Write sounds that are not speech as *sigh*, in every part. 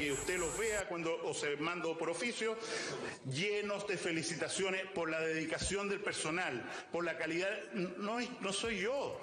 que usted los vea cuando os mando por oficio, llenos de felicitaciones por la dedicación del personal, por la calidad. No, no soy yo.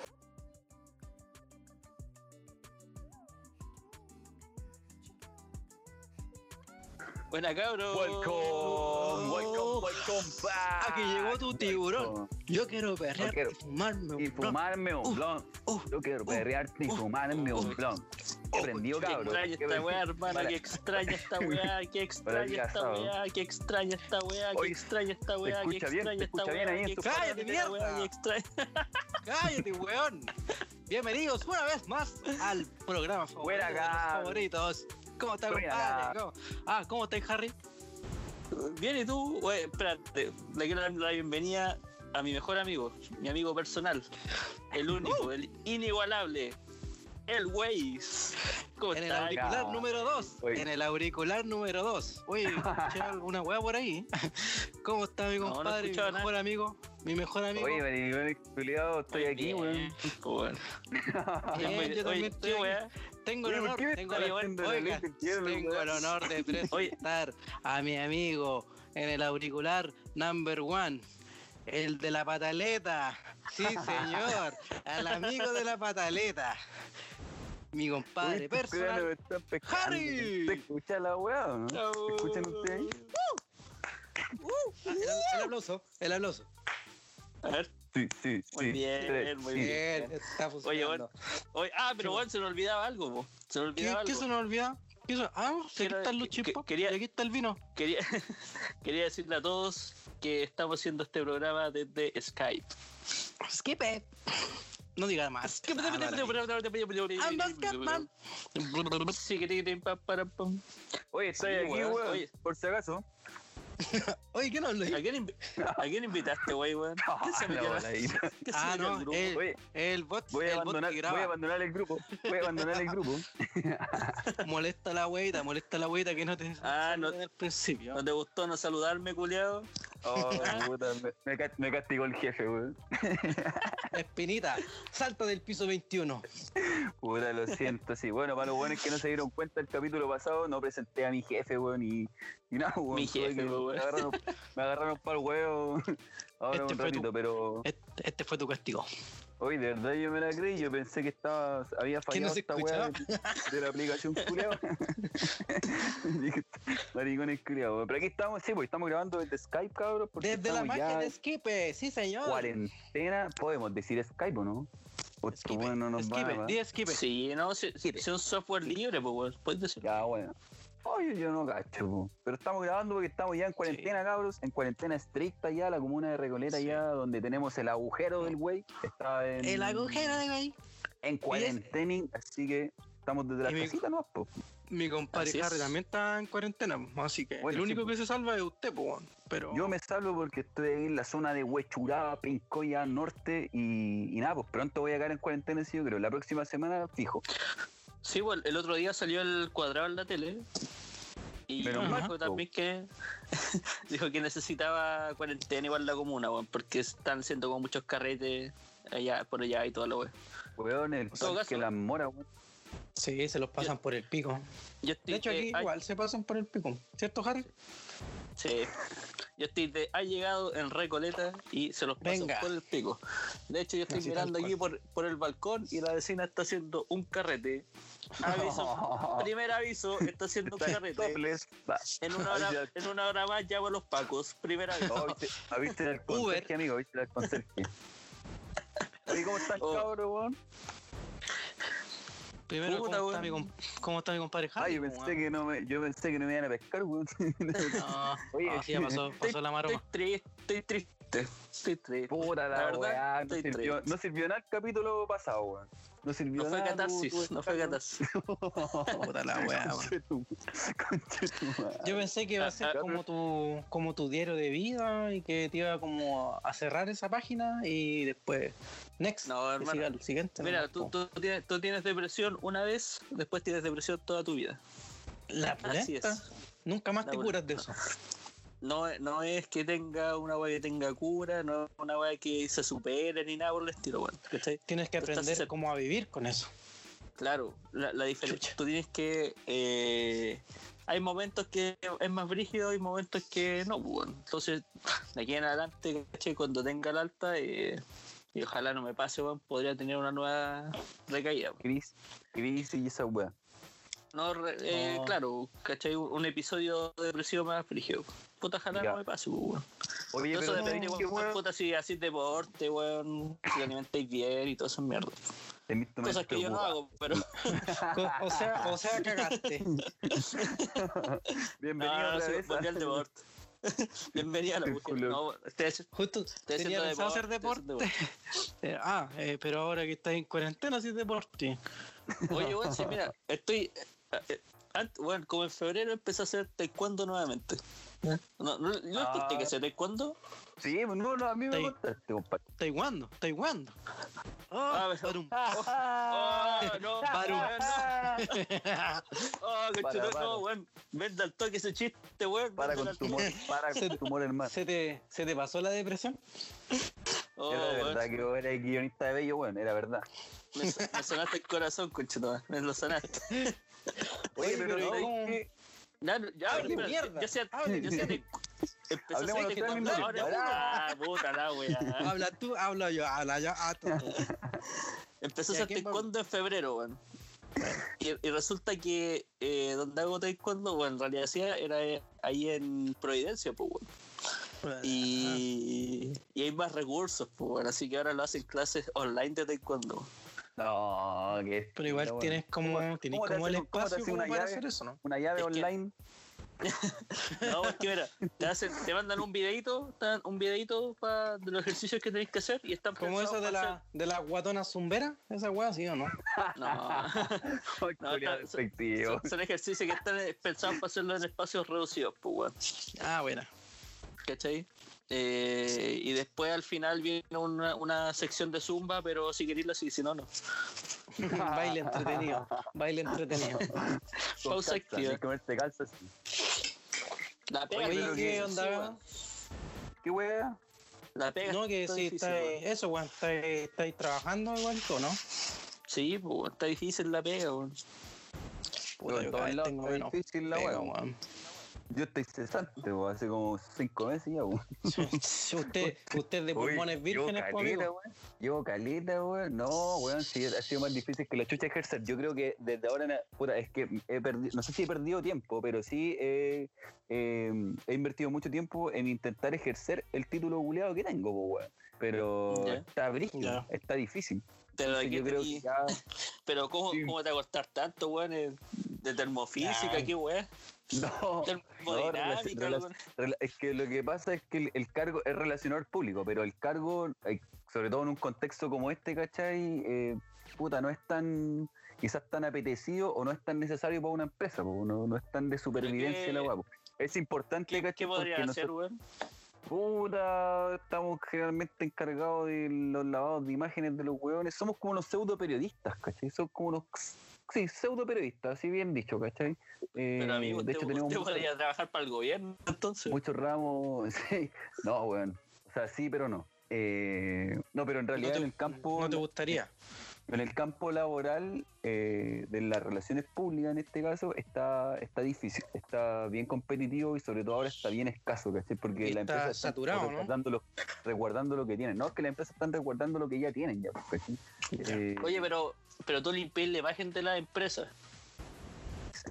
Buena cabrón. Welcome, welcome, welcome back. Aquí llegó tu tiburón. Yo quiero perrear quiero- y fumarme un Y fumarme un Uh, blon. uh, Yo quiero uh, perrearte y uh, fumarme un uh, blon. Qué prendido, Qué cabrón. extraña Qué esta weá, hermano. Qué extraña esta *laughs* weá. Qué extraña esta weá. Qué extraña esta weá. Qué extraña esta weá. Qué extraña esta weá. extraña ¡Cállate, esta weá, mierda! qué extraña. ¡Cállate, weón! Bienvenidos una vez más al programa *laughs* favorito de los favoritos. ¿Cómo está, Buena, compadre? ¿Cómo? Ah, ¿cómo estás, Harry? Bien, ¿y tú? Oye, espérate. Le quiero dar la bienvenida a mi mejor amigo, mi amigo personal, el *laughs* único, el inigualable, el Waze. ¿Cómo En el auricular número 2. Oye. En el auricular número 2. Oye, *laughs* escuché alguna weá por ahí. *laughs* ¿Cómo está mi No, no he compadre? mi mejor amigo. Mi mejor amigo. Oye, maricón culiado, *laughs* estoy aquí, weón. bueno. Bien, yo también Oye, estoy. Tengo el Oye, ¿por honor, tengo, el- cielo, tengo el honor de presentar a mi amigo en el auricular number one, el de la pataleta. Sí, señor, al amigo de la pataleta. Mi compadre culiados personal. Harry. ¿Se escucha la weá o no? ¿Se escuchan ustedes ahí? Ah, el, el aplauso, el aplauso. A ver. Sí, sí, Muy sí. bien, Tres, muy sí. Bien, está Oye, funcionando. bueno. Oye, ah, pero bueno, se me olvidaba algo, po. Se me ¿Qué, olvidaba qué algo. se nos olvida? ¿Qué se- Ah, aquí están los que- y aquí está el vino. Quería, *laughs* quería decirle a todos que estamos haciendo este programa desde Skype. Skip it. No diga más. Oye, estoy aquí, weón. Por si acaso. *laughs* Oye, ¿qué nos lo ¿A quién, invi- ¿A quién invitaste, güey, weón? *laughs* ¿Quién se la metió, voladita. ¿Quién se Ah, no, grupo? el, Oye, el bot, Voy a, el bot abandonar, que voy a abandonar el grupo. Voy a abandonar el grupo. *laughs* molesta la weita, molesta la weita que no te Ah, no- al principio. ¿No te gustó no saludarme, culiado? Oh, *laughs* puta, me, me ca- me castigó el jefe, weón. *laughs* Espinita, salta del piso 21. Puta, lo siento, sí. Bueno, para los buenos que no se dieron cuenta el capítulo pasado, no presenté a mi jefe, weón, y, y nada, weón. Mi jefe, weón. Me agarraron, me agarraron para el huevo *laughs* ahora Este un ratito, tu- pero Este, este fue tu castigo. Hoy de verdad yo me la creí, yo pensé que estaba, había ¿Que no fallado esta weá de, de la aplicación culiao. *laughs* Maricones culiao. Pero aquí estamos, sí, pues estamos grabando desde Skype, cabros, porque Desde la ya de Skipe, sí señor. cuarentena, podemos decir Skype, ¿o no? Porque Skipe, bueno, no nos Skipe, van a- di Skipe. Sí, no, si, si es un software libre, pues. Puedes decirlo. Ya, bueno. Oye, yo no cacho, po. pero estamos grabando porque estamos ya en cuarentena, cabros, en cuarentena estricta ya, la comuna de Recoleta Sí. ya, donde tenemos el agujero del güey, está en, El agujero de ahí. en cuarentena, así que estamos desde la mi- casita, ¿no? Po. Mi compadre Así es. Harry también está en cuarentena, así que Bueno, el único sí, que se salva es usted, po, pero Yo me salvo porque estoy ahí en la zona de Huechuraba, Pincoya, Norte, y, y nada, pues pronto voy a caer en cuarentena, sí, yo creo, la próxima semana fijo. Sí, bueno, el otro día salió el cuadrado en la tele. Y mal, po. también que *laughs* dijo que necesitaba cuarentena igual la comuna, weón, porque están haciendo como muchos carretes allá por allá y toda la weón. Weón, el todo caso- Las Moras, weón. sí, se los pasan por el pico. Yo estoy De hecho, aquí ay, igual se pasan por el pico, ¿cierto, Harry? Sí. Yo estoy de, ha llegado en Recoleta y se los Venga. por el pico. De hecho, yo estoy Así mirando aquí por, por el balcón y la vecina está haciendo un carrete. Aviso, *laughs* primer aviso, está haciendo un carrete. En una hora, en una hora más llamo a los pacos. Primer aviso. Oh, ¿viste, ah, ¿viste el conserje, amigo? ¿Viste el conserje? *laughs* Oye, ¿cómo están, Oh. cabrón? Primero, Puta, ¿cómo, está mi, ¿cómo está mi compadre Ah, Harry? yo pensé weón? que no me, yo pensé que no me iban a pescar, weón. *laughs* No, Oye, no, sí, ya pasó, pasó la maroma. Estoy triste, estoy triste. Estoy triste. Puta la, La verdad, weá, no sirvió, no sirvió nada el capítulo pasado, weón. No sirvió No fue nada. catarsis, no fue catarsis. *laughs* Puta la weá, weón. Yo pensé que iba a ser Ah, ah, como tu, como tu diario de vida y que te iba como a cerrar esa página y después next. No, hermano. siga el siguiente. Mira, ¿no? tú, tú, tienes, tú tienes depresión una vez, después tienes depresión toda tu vida. la Así es. Nunca más La te curas de eso. *laughs* No, no es que tenga una weá que tenga cura, no es una weá que se supere ni nada por el estilo, weón. ¿Cachai? Tienes que estás aprender cer- cómo a vivir con eso. Claro, la, la diferencia. Tú tienes que. eh, hay momentos que es más brígido y momentos que no, pues, bueno. Entonces, *laughs* de aquí en adelante, ¿cachai? Cuando tenga el alta, eh, y ojalá no me pase, weón, podría tener una nueva recaída. weón. Crisis, crisis y esa weá. No, eh, No. claro, ¿cachai? Un episodio depresivo más brígido. Puta, Ya. no me pase, pues, weón. Oye, Todo eso no, qué weón. Puta, si haces deporte, weón, si te alimentáis bien y todo eso mierda. Tenés tu Cosas que yo no hago, pero. *laughs* O sea, o sea, cagaste. *laughs* Bienvenido Ah, sí, vez. volví al deporte. *laughs* Bienvenida a la. No, haci- Justo estoy tenía pensado hacer deporte, Eh, ah, eh, pero ahora que estás en cuarentena, sí deporte. Oye, weón, sí, mira, estoy. Eh, eh, ant- bueno, como en febrero empecé a hacer taekwondo nuevamente. No, no, ¿no les Ah. conté que hacía taekwondo? Sí, pues no, no, a mí me contaste, compadre. Taiwando. Ah, Oh, pero- parum. Oh, *laughs* no, *laughs* no. Oh, *laughs* conchetumare, para. no, weón. Vende al toque ese chiste, weón. Para con tu humor, para con tu humor, hermano. ¿Se te, ¿Se te pasó la depresión? Oh, Era verdad que vos eras guionista de Bello, bueno, era verdad. Me, me sonaste el corazón, conchetumare. Me lo sonaste. Oye, pero, pero. Ya, no, ya, Hable espérate, mierda, Ya sea, hable ya sea de- Hablemos taekwondo, ustedes ahora ah, puta la wea. Habla tú, habla yo, habla yo. Ah, tú. Empecé a ¿Y a hacer quién taekwondo en febrero, weón. Y, y resulta que eh, donde hago taekwondo, bueno, en realidad hacía era eh, ahí en Providencia, pues, weón. Y, y hay más recursos, pues, weón. Así que ahora lo hacen clases online de taekwondo. No, que Pero igual bueno. tienes como, tienes como el espacio como una para llave? hacer eso, ¿no? Una llave Es que- online. *laughs* No, porque mira, te, hacen, te mandan un videito, un videito pa- de los ejercicios que tenéis que hacer y están Como esa de la, de la guatona zumbera, esa weá, ¿sí o no? hacer- *laughs* No. *laughs* No. Son, son ejercicios que están pensados para hacerlo en espacios reducidos, pues, weón. Ah, buena. ¿Cachai? Eh, y después al final viene una, una sección de zumba, pero si queréis la sí, si no, no. *laughs* baile entretenido, baile entretenido. *laughs* Pausa activa. comerte calzas. La pega, Oye, ¿qué onda? ¿Qué wea? La pega. No, que está sí, difícil, está, weón. eso, weón, estáis estáis trabajando igual, ¿o no? Sí, pues, está difícil la pega, weón. Yo cada vez tengo está menos difícil la pega, wea. weón. Yo estoy cesante, hace como cinco meses ya, weón. *laughs* Usted, usted de pulmones vírgenes, llevo pues, amigo. caleta, weón. Llevo caleta, weón. No, weón, sí, ha sido más difícil que la chucha ejercer. Yo creo que desde ahora, en puta, es que he perdido, no sé si he perdido tiempo, pero sí he, eh, he invertido mucho tiempo en intentar ejercer el título buleado que tengo, po, weón. Pero Ya. está brígido, Ya. está difícil. Pero, Entonces, yo creo que ya. *laughs* pero ¿cómo, Sí. ¿cómo te va a costar tanto, weón? De termofísica, qué weón. *laughs* No, *laughs* Es que lo que pasa es que el, el cargo es relacionador público, pero el cargo, eh, sobre todo en un contexto como este, ¿cachai? Eh, puta, no es tan, quizás tan apetecido o no es tan necesario para una empresa, no, no es tan de supervivencia la guapo. Es importante, ¿Qué, ¿cachai? qué podría hacer, weón? Puta, estamos generalmente encargados de los lavados de imágenes de los hueones. Somos como unos pseudo periodistas, ¿cachai? Somos como unos. Sí, pseudo periodistas, así bien dicho, ¿cachai? Eh, Pero amigo, de usted, hecho, tenemos usted podría trabajar para el gobierno, entonces. muchos ramos. *laughs* Sí. No, weón. O sea, sí, pero no. Eh, no, pero en realidad te- en el campo. ¿No te gustaría? En el campo laboral eh, de las relaciones públicas, en este caso, está, está difícil, está bien competitivo y sobre todo ahora está bien escaso, ¿cachai? Porque la empresa está saturado, ¿no? resguardando, lo, resguardando lo que tienen. No, es que las empresas están resguardando lo que ya tienen, ya, ¿cachai? Eh, Oye, pero, pero tú limpias la imagen de la empresa.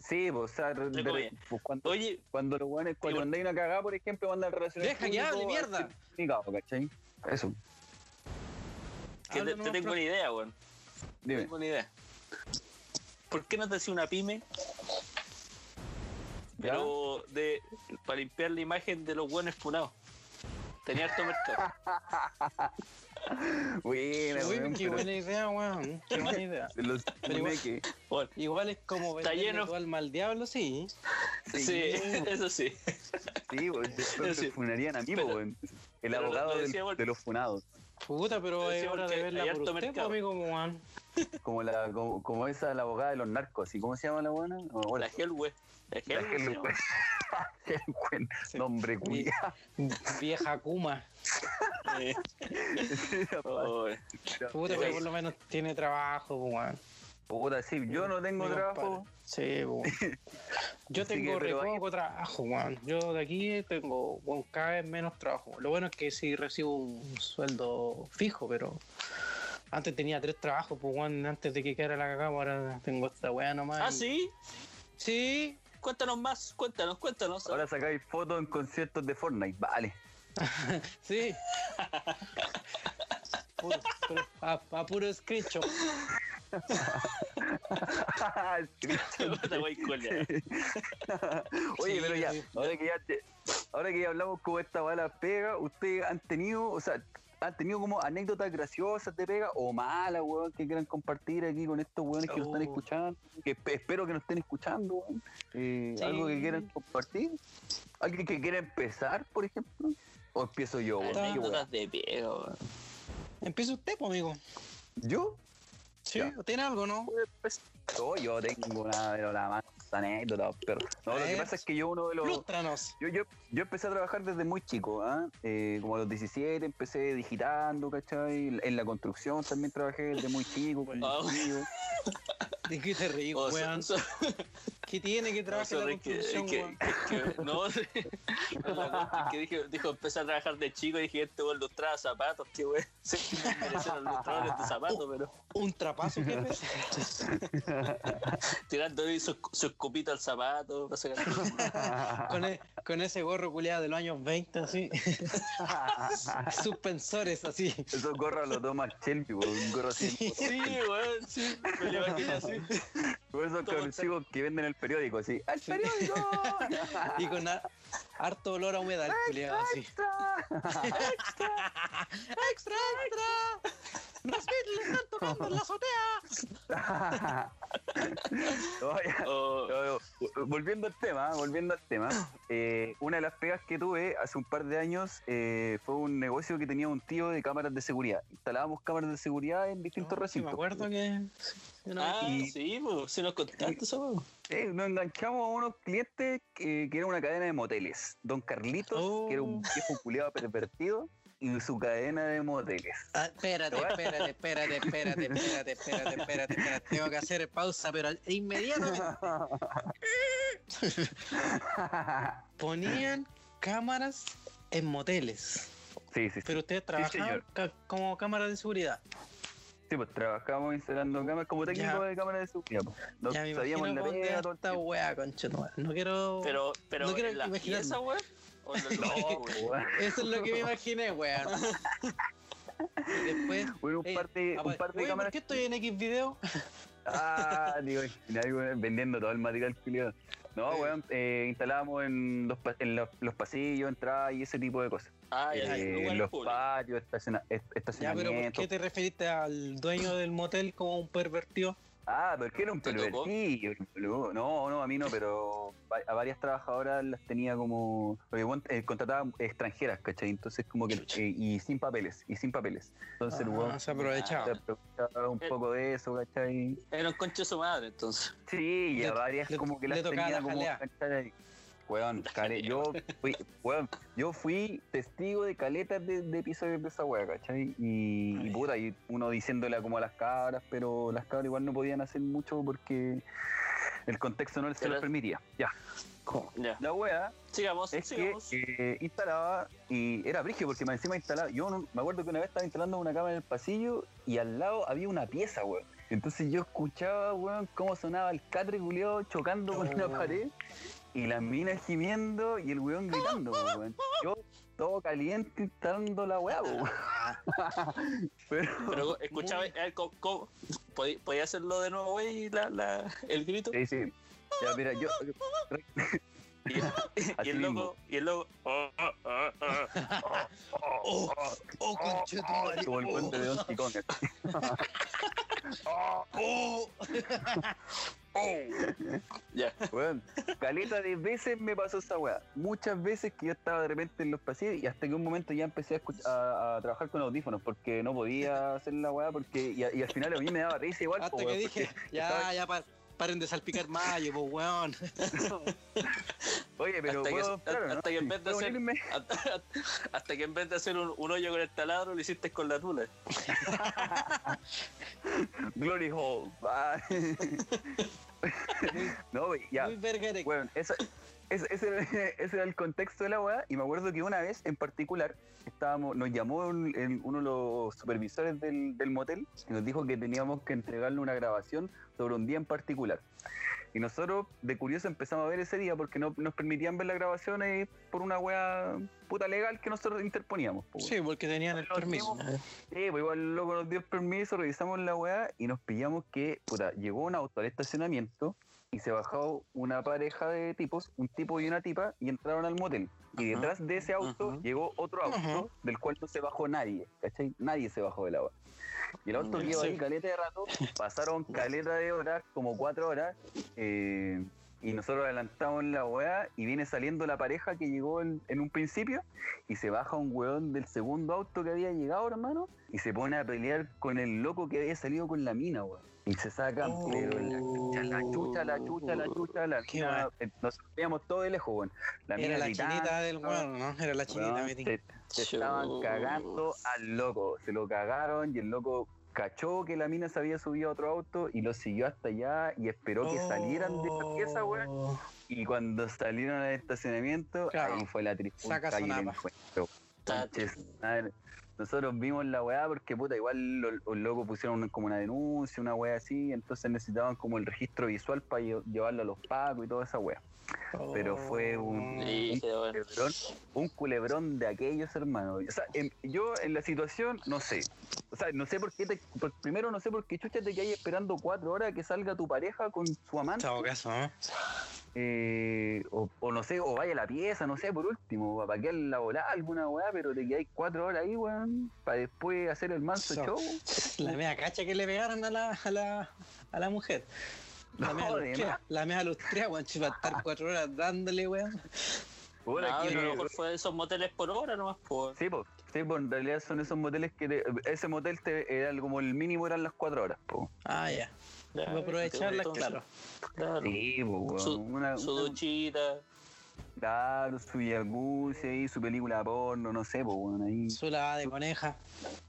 Sí, pues, o sea, de- pues, cuando, Oye, cuando los buenos, cuando andáis una cagada, por ejemplo, mandan relaciones Deja que hable, mierda. certificado, ¿cachai? Eso, que te, tengo una idea, weón. dime. Tengo una idea. ¿Por qué no te haces una pyme? ¿Ya? Pero de para limpiar la imagen de los buenos funados. Tenía harto mercado. *laughs* Buena, Uy, weón, qué pero buena idea, weón. Qué buena idea. *laughs* los Pero igual- que Bueno, Igual es como Está lleno. tu alma al diablo, sí. sí, *laughs* eso sí. Sí, weón, después Sí. me funarían a mí, Pero- weón. El abogado lo del- de los funados. Puta, pero es hora de verla por usted, mercado. amigo, weón. Como, la, como, como esa, la abogada de los narcos, ¿y cómo se llama la buena? No, La bueno, Hellwe. La *laughs* Sí. Nombre culiao. Vieja Kuma. Eh, *laughs* oh. Puta, pero por lo menos tiene trabajo, weón. Puta, sí, yo no tengo Mi trabajo. compadre. Sí. *laughs* Yo Así tengo que, re poco trabajo, weón. Yo de aquí tengo weón, cada vez menos trabajo. Lo bueno es que sí recibo un sueldo fijo, pero antes tenía tres trabajos, pues weón, antes de que quedara la cagada, ahora tengo esta weá nomás. Ah, y- sí. Sí, Cuéntanos más, cuéntanos, cuéntanos. Ahora sacáis fotos en conciertos de Fortnite, vale. *laughs* sí. Puro- puro- a, a puro screenshot. *laughs* Oye, pero ya, ahora que ya, te- ahora que ya hablamos como esta bala pega, ¿ustedes han tenido, o sea, han tenido como anécdotas graciosas de pega o malas, weón, que quieran compartir aquí con estos weones que nos están Oh. escuchando? Que esp- espero que nos estén escuchando, weón. Eh, Sí. ¿Algo que quieran compartir? ¿Alguien que quiera empezar, por ejemplo? ¿O empiezo yo, weón? Anécdotas de viejo. weón. Empieza usted, pues, amigo. ¿Yo? Sí, Ya. ¿tiene algo, no? No, yo tengo una, pero la más anécdota, pero no, lo que pasa es que yo uno de los... Yo, yo, yo empecé a trabajar desde muy chico, ¿ah? Eh, como a los 17 empecé digitando, ¿cachai? En la construcción también trabajé desde muy chico. con. *laughs* ¿De qué te reí, Oh, weón? so- so- ¿Qué tiene que no, trabajar en la que- construcción, que- weón? que- que- No, *laughs* que dijo, dijo, empecé a trabajar de chico y dije, este weón lustraba zapatos, qué weón. *laughs* Sí, me merecen los lustradores de zapatos, pero ¿Un trapazo, jefe? *laughs* tirando ahí su, su escupito al zapato. para sacar- con, e- con ese gorro culiado de los años 20, así. Suspensores, así. Esos gorros los toma Shelby, weón, un gorro así. Sí. Sí, weón, sí, me lo imagino así. *laughs* Por Toma cabroncicos que venden el periódico, así. ¡Al periódico! *laughs* Y con a- harto olor a humedad, culiado, así. *laughs* ¡Extra, extra! ¡Los Beatles están tocando en la azotea! *laughs* Oh, Volviendo al tema, volviendo al tema, *clears throat* eh, una de las pegas que tuve hace un par de años eh, fue un negocio que tenía un tío de cámaras de seguridad. Instalábamos cámaras de seguridad en distintos sí, recintos. me acuerdo que... ah, y- sí, pues, si nos contaste eso. Eh, nos enganchamos a unos clientes que, que era una cadena de moteles. Don Carlitos, que era un Oh. viejo culiado pervertido, y su cadena de moteles. Ah, espérate, espérate, espérate, espérate, espérate, espérate, espérate, espérate. Tengo que hacer pausa, pero inmediatamente *laughs* ponían cámaras en moteles. sí, sí, sí. Pero ustedes trabajaban como cámaras de seguridad. Sí, pues trabajamos instalando cámaras como técnico Ya. de cámaras de seguridad. pues. Ya me sabíamos imagino la esta. No quiero. Pero, pero No quiero en la imaginarme. pieza, weón. *laughs* No. *laughs* Eso es lo que me imaginé, weón. Y después. Bueno, un par de, un apa- par de oye, ¿por qué estoy en X video? *laughs* Ah, digo, vendiendo todo el material culiado. No, Sí. weón, eh, instalábamos en, los, pa- en los, los pasillos, entradas y ese tipo de cosas. Ah, ya, Eh, en los públicos. patios, estaciona- est- Ya, pero ¿por qué te referiste al dueño del motel como un pervertido? Ah, porque era un pervertido. boludo. No, no, a mí no, pero a varias trabajadoras las tenía como. Porque eh, contrataba extranjeras, ¿cachai? Entonces, como que. Eh, y sin papeles, y sin papeles. Entonces, el Ah, se aprovechaba. se aprovechaba un Eh. poco de eso, ¿cachai? Era un conche su madre, entonces. Sí, y a varias le- como que le las tenía la como. Weón, *laughs* care- yo fui, weón, yo fui testigo de caletas de, de episodios de esa wea, ¿cachai? Y, y puta, y uno diciéndole como a las cabras, pero las cabras igual no podían hacer mucho porque el contexto no se Pero- los permitía. Ya, Ya. la wea Sigamos, es que sigamos. eh, instalaba y era brigio porque más encima instalaba. Yo no- me acuerdo que una vez estaba instalando una cámara en el pasillo y al lado había una pieza, weón. Entonces yo escuchaba, weón, cómo sonaba el catre culiado chocando con una pared y las minas gimiendo y el weón gritando, weón. Yo todo caliente instalando la weá, weón. Pero, Pero escuchaba, eh, ¿cómo- cómo? ¿Podí- ¿podía hacerlo de nuevo, güey? La, la, el grito. sí, sí. Ya, mira, yo. Y, y el loco, y el loco. oh, oh, oh, oh. Oh, oh. Como el puente de Kong. así. Oh, *laughs* Ya. Weón, caleta de veces me pasó esa weá. Muchas veces que yo estaba de repente en los pasillos y hasta que un momento ya empecé a, escuch- a- a trabajar con audífonos porque no podía hacer la weá porque y, a- y al final a mí me daba risa igual. hasta po, que weón, dije, ya, estaba- ya, pa- Paren de salpicar mayo, pues weón. *laughs* Oye, pero hasta, que, ¿puedo optar o no? hasta que en vez de ¿Puedo hacer, *laughs* hasta, hasta que en vez de hacer un, un hoyo con el taladro lo hiciste con la tula. *laughs* Glory Hole. No, ya. Muy verga. Bueno, esa- ese, ese- *laughs* ese era el contexto de la weá. Y me acuerdo que una vez en particular estábamos, nos llamó el- uno de los supervisores del, del motel y nos dijo que teníamos que entregarle una grabación sobre un día en particular. Y nosotros, de curioso, empezamos a ver ese día porque no nos permitían ver las grabaciones por una weá puta legal que nosotros interponíamos. po. Sí, porque tenían el permiso. mismos- Sí, pues igual loco nos dio el permiso, revisamos la weá y nos pillamos que, puta, llegó un auto al estacionamiento y se bajó una pareja de tipos, un tipo y una tipa, y entraron al motel. Y Ajá, detrás de ese auto ajá. llegó otro auto Ajá. del cual no se bajó nadie, ¿cachai? Nadie se bajó del agua. Y el auto quedó sí. ahí caleta de rato, pasaron *laughs* caleta de horas, como cuatro horas, eh, y nosotros adelantamos la weá y viene saliendo la pareja que llegó en, en un principio y se baja un weón del segundo auto que había llegado, hermano, y se pone a pelear con el loco que había salido con la mina, weón. Y se sacan, Oh. pero la chucha, la chucha, la chucha, la chucha, la eh, nos veíamos todo de lejos, weón. La Era mina la gritando, chinita del weón, ¿no? Era la chinita, weón, se, se estaban cagando al loco, se lo cagaron y el loco cachó que la mina se había subido a otro auto y lo siguió hasta allá y esperó que salieran de la pieza, weón. Oh. Y cuando salieron al estacionamiento, Claro. ahí fue la Saca y el encuentro. Nosotros vimos la weá porque puta, igual los, los locos pusieron como una denuncia, una weá así, entonces necesitaban como el registro visual para lle- llevarlo a los pacos y toda esa weá. Pero fue un- Sí, qué bueno. Culebrón, un culebrón de aquellos hermanos. O sea, yo en la situación no sé. O sea, no sé por qué te. por- primero no sé por qué chucha te quedas esperando cuatro horas que salga tu pareja con su amante. Chao, caso, ¿no? eh, o, o no sé, o vaya a la pieza, no sé, por último, para que la volada alguna weá, pero te quedáis cuatro horas ahí, weón, para después hacer el manso So- show. *laughs* La media cacha que le pegaron a la, a la, a la mujer. La No, media de lustrea, la media lustrea, weón, si va a estar cuatro horas dándole, weón. Puta, No, que- a lo mejor fue de esos moteles por hora nomás, por. Sí, pues, sí, po, en realidad son esos moteles que te- ese motel te, era como el mínimo eran las cuatro horas, po. Ah, ya. Voy a aprovecharla, claro. claro. Sí, po, weón. Su, una, su una- duchita. Claro, su jacuzzi ahí, su película porno, no sé, pues, ahí. Su lavada de coneja.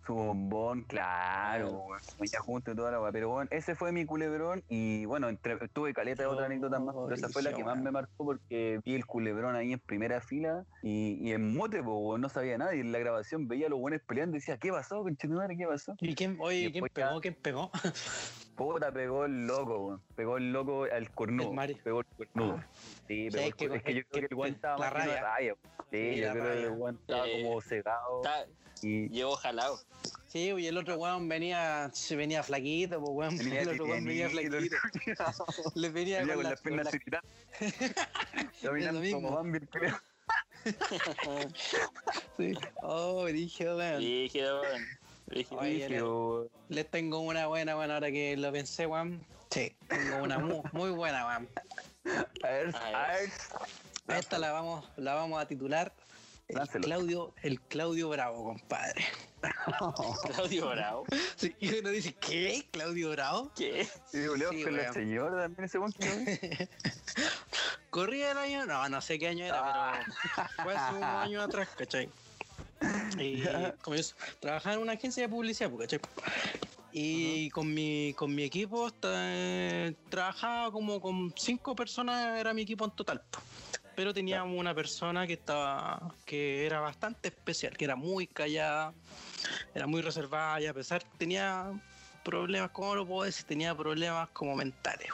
Su bombón, claro, weón. Ya junto y toda la weá. Pero bueno, ese fue mi culebrón y bueno, entre- tuve caleta de otras anécdotas más, pero esa fue la que más me marcó porque vi el culebrón ahí en primera fila y, y en mote, pues no sabía nada y en la grabación veía a los buenos peleando y decía, ¿qué pasó, conchetumare? ¿Qué pasó? ¿Y quién, oye, Y quién ya- pegó? ¿Quién pegó? *laughs* Puta, pegó el loco, weón. Pegó el loco al cornudo. El Mario. Pegó el cornudo. Ah. Sí, pero es que- es que yo creo que el weón estaba la más rabia. weón. Sí, Sí, yo creo que el weón estaba Eh, como cegado Está, y llevo jalado. Sí, y el otro weón venía, se venía flaquito, pues weón. venía *laughs* el otro weón venía flaquito. *laughs* Le venía, Venía con, con la- las piernas tiritadas. *laughs* Caminando como Bambi, culiao. Sí. Oh, dije, weón. Rígido, weón. Rígido. Oye, Rígido, Les tengo una buena, bueno, ahora que lo pensé, weón. Sí, tengo una muy, muy buena, weón. A ver, A ver. a ver. A esta la vamos, la vamos a titular el. Claudio, el Claudio Bravo, compadre. *laughs* Claudio Bravo. Sí, y uno dice, ¿qué? ¿Claudio Bravo? ¿Qué? Sí, la weón. señora también ese vi. *laughs* ¿Corría el año? No, no sé qué año era, pero fue hace unos años atrás, ¿cachai? *laughs* Y como yo trabajaba en una agencia de publicidad, pues, ¿cachai? Y con mi, con mi equipo eh, trabajaba como con cinco personas, era mi equipo en total. Pero teníamos una persona que estaba, que era bastante especial, que era muy callada, era muy reservada y a pesar tenía problemas, ¿cómo lo puedo decir? Tenía problemas como mentales.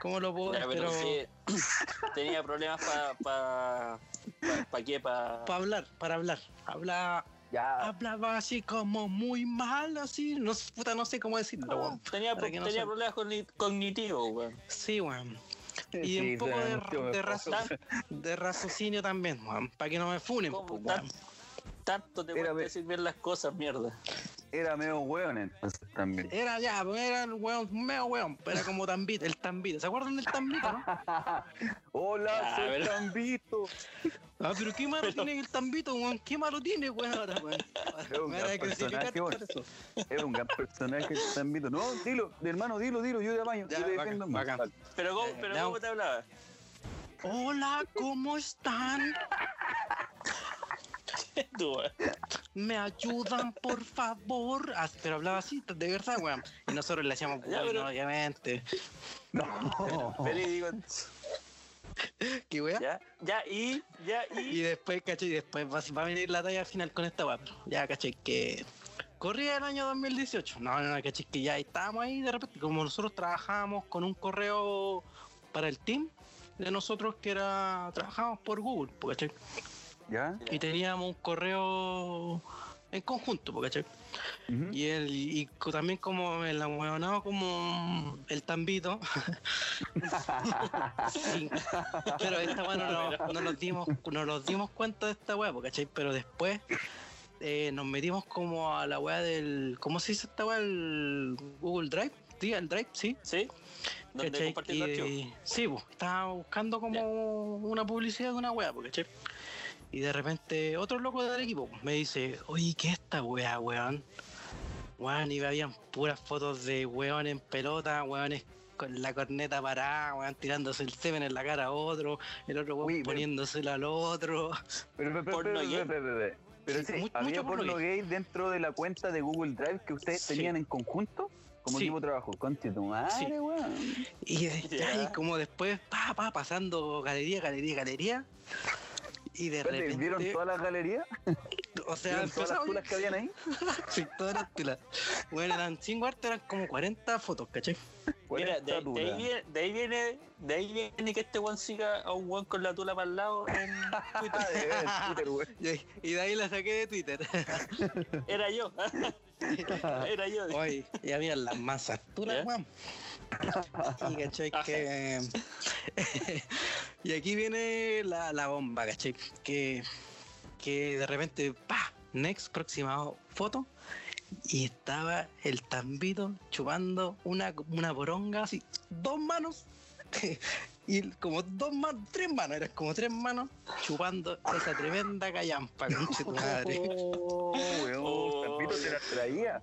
¿Cómo lo puedo Ya, decir? pero Pero *coughs* sí, tenía problemas para. ¿Para pa, pa qué? Pa... para hablar, para hablar. Habla, Ya, hablaba así como muy mal, así, no, sé, puta, no sé cómo decirlo. Tenía no problemas cogni- cognitivos, weón. Sí, weón. Y sí, un poco de, mucho de, mejor. razo- de raciocinio también, weón, para que no me funen, pues, weón. Tanto te ve- decir bien las cosas, mierda. Era medio weón entonces también. Era ya, pues, era el weón, medio weón, pero era como tambito, el tambito. ¿Se acuerdan del tambito, no? *laughs* Hola, soy pero- Tambito. *laughs* Ah, pero qué malo tiene el tambito, weón. Qué malo tiene, weón, ahora, weón. Es un gran personaje, weón. Es un gran personaje el Tambito. No, dilo, hermano, dilo, dilo, yo te apaño. Ya, yo te defiendo en bacán. Pero ¿cómo, Eh, pero no. ¿cómo te hablaba? Hola, ¿cómo están? *laughs* ¿Me ayudan, por favor? Ah, pero hablaba así, de verdad, weón. Y nosotros le hacíamos Ya, pero- obviamente. No. Verídico. ¿Qué weón? Ya, ya, y, ya, Y y. después, caché, y después va, va a venir la talla final con esta weá. Ya, caché, que corría el año 2018. No, no, no, caché, que ya estábamos ahí de repente. Como nosotros trabajábamos con un correo para el team de nosotros que era. Trabajábamos por Google, po, ¿cachai? ¿Ya? Y teníamos un correo en conjunto, ¿cachai? Ujú. Y, el, y también como el ahueonado como el tambito. Sí. *laughs* Pero esta weá no, nos- no nos dimos, no nos dimos cuenta de esta weá, ¿cachai? Pero después eh, nos metimos como a la weá del. ¿Cómo se dice esta weá? El Google Drive. Sí, el Drive, sí. ¿Sí? ¿Dónde ¿cachai? compartiendo Y- archivos? Sí, pues, estaba buscando como una publicidad de una weá, ¿cachai? Y de repente otro loco del equipo me dice, oye, ¿qué es esta weá, weón? Weón, y habían puras fotos de weón en pelota, weones con la corneta parada, weón, tirándose el semen en la cara a otro, el otro weón Uy, poniéndoselo al otro. Pero, pero, Porno pero, pero, Sí, sí, había mucho porno gay dentro de la cuenta de Google Drive que ustedes Sí. tenían en conjunto como Sí. equipo de trabajo. Conche tu madre, weón. Y, Ya. y como después, pa, pa, pasando galería, galería, galería. Y de Espérate, repente, ¿Vieron todas las galerías? o sea, ¿Vieron todas las tulas que habían ahí? *laughs* Sí, todas las pilas. Bueno, eran cinco artes, eran como 40 fotos, ¿cachai? Mira, de, de ahí tulas. viene, de ahí viene, de ahí viene que este weón siga a un weón con la tula para el lado en *laughs* Twitter. *laughs* De veras, en Twitter, weón. Y, y de ahí la saqué de Twitter. Era yo. Era yo. Oye, y había las masas tulas, ¿Ya? weón. *laughs* Y cachai que. *laughs* y aquí viene la, la bomba, cachai. Que, que de repente, pa, next, próxima foto. Y estaba el tambito chupando una, una poronga así, dos manos. *laughs* Y como dos manos, tres manos, eran como tres manos chupando esa tremenda callampa, conche tu madre. Oh, weón, Oh. Tambito te la traía.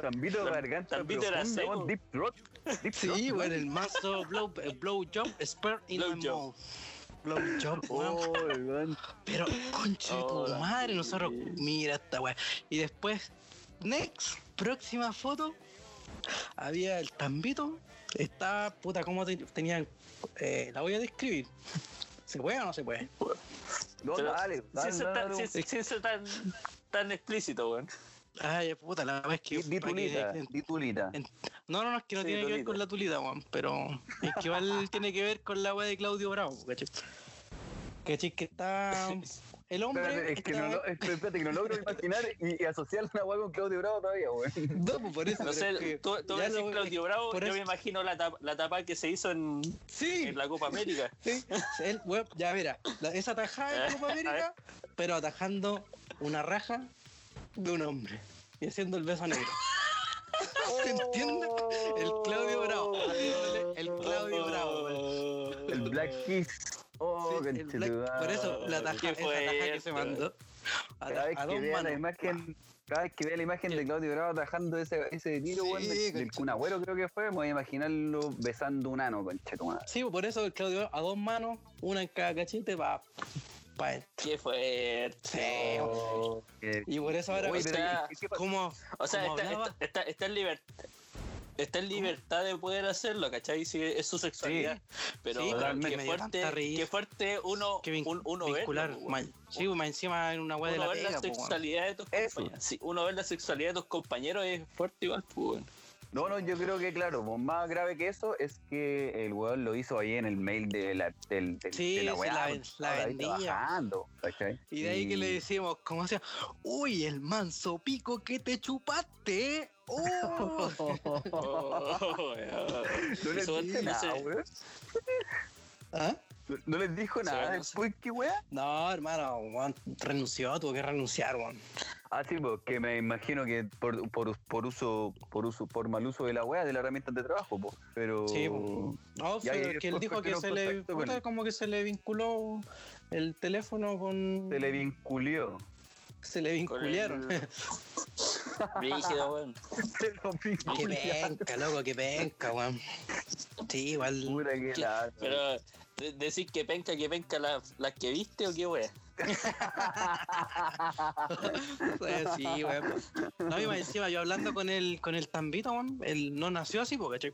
Tambito Tam- garganta Tambito era seco. deep throat. Deep throat, Sí, weón. bueno, el mazo blow, blow job, spur in Blow job. mouth. Blow job, weón. Oh, weón. Pero, conche de tu madre, nosotros, sí. mira esta weá. Y después, next, próxima foto, había el tambito. Estaba, puta, ¿cómo te- tenían? eh, la voy a describir. ¿Se puede o no se puede? No, Pero dale, dale, dale, sin- sin ser tan, tan explícito, weón. Ay, puta, la verdad es que. Di, di para que- tulita, di tulita. en- No, no, no, es que no Sí, tiene que ver tulita. con la tulita, weón, pero es que igual *laughs* tiene que ver con la weá de Claudio Bravo, ¿cachai? ¿Cachai? Que está. El hombre. Espérate, es que no, está- lo- espérate, que no logro imaginar y, y asociar una weá con Claudio Bravo todavía, weón. No, pues por eso. No sé, es que tú, tú ya ves lo- Claudio Bravo, por yo eso- me imagino la tapa, la tapa que se hizo en, Sí, en la Copa América. sí. Él, weón, ya mira, la- esa tajada de *laughs* Copa A ver. América, pero atajando una raja de un hombre y haciendo el beso negro. *laughs* ¿Se entiende? El Claudio Bravo, el Claudio Bravo, weón. El Black Kiss. Oh, Sí, el Black- por eso la taja, Qué esa taja que se mandó a, Cada vez a que dos vea la imagen, cada vez que vea la imagen de Claudio Bravo atajando ese, ese tiro, Sí, weón, del, del concha. Kun Agüero creo que fue, me voy a imaginarlo besando un ano, concha tu madre. Sí, por eso el Claudio a dos manos, una en cada cachete para pa él. Qué fuerte. Oh, qué- y por eso ahora, o sea, O sea, está, hablaba- está, está, está en libertad. Está en libertad de poder hacerlo, ¿cachai? Si es su sexualidad. Pero Sí, qué fuerte, qué fuerte uno, que vin- un- uno vincular, verlo, ma- weón. sí, pues, encima en una de la ver la pega, pues, sexualidad de tus Eso. compañeros. Sí, uno ver la sexualidad de tus compañeros es fuerte igual, pues. No, no, yo creo que, claro, pues, más grave que eso es que el weón lo hizo ahí en el mail de la, del, del- Sí, de la sí, weá. la pues, ven- la vendía. trabajando, ¿cachai? Y de ahí que le decimos, como decía, uy, el manso pico que te chupaste. Oh. *laughs* Oh. No les Eso, dije nada, weón. ¿Ah? No, les dijo Sí, nada después, ¿qué weá? No, hermano, weón, renunció, tuvo que renunciar, weón. Ah, sí, pues, que me imagino que por, por, por uso, por uso, por mal uso de la weá, de la herramienta de trabajo, pues. Pero. Sí. No, fue que él dijo que se le, puta, como que se le vinculó el teléfono con. Se le vinculió. se le vincularon. *laughs* Brígido, weón. Vinculiaron. penca, loco, qué penca, weón. Sí, igual. Pura que la. Pero, de- decir que penca, que penca las las que viste o qué wea. *laughs* Eh, sí, weón. No, y más encima, yo hablando con el, con el Tambito, weón, él no nació así, porque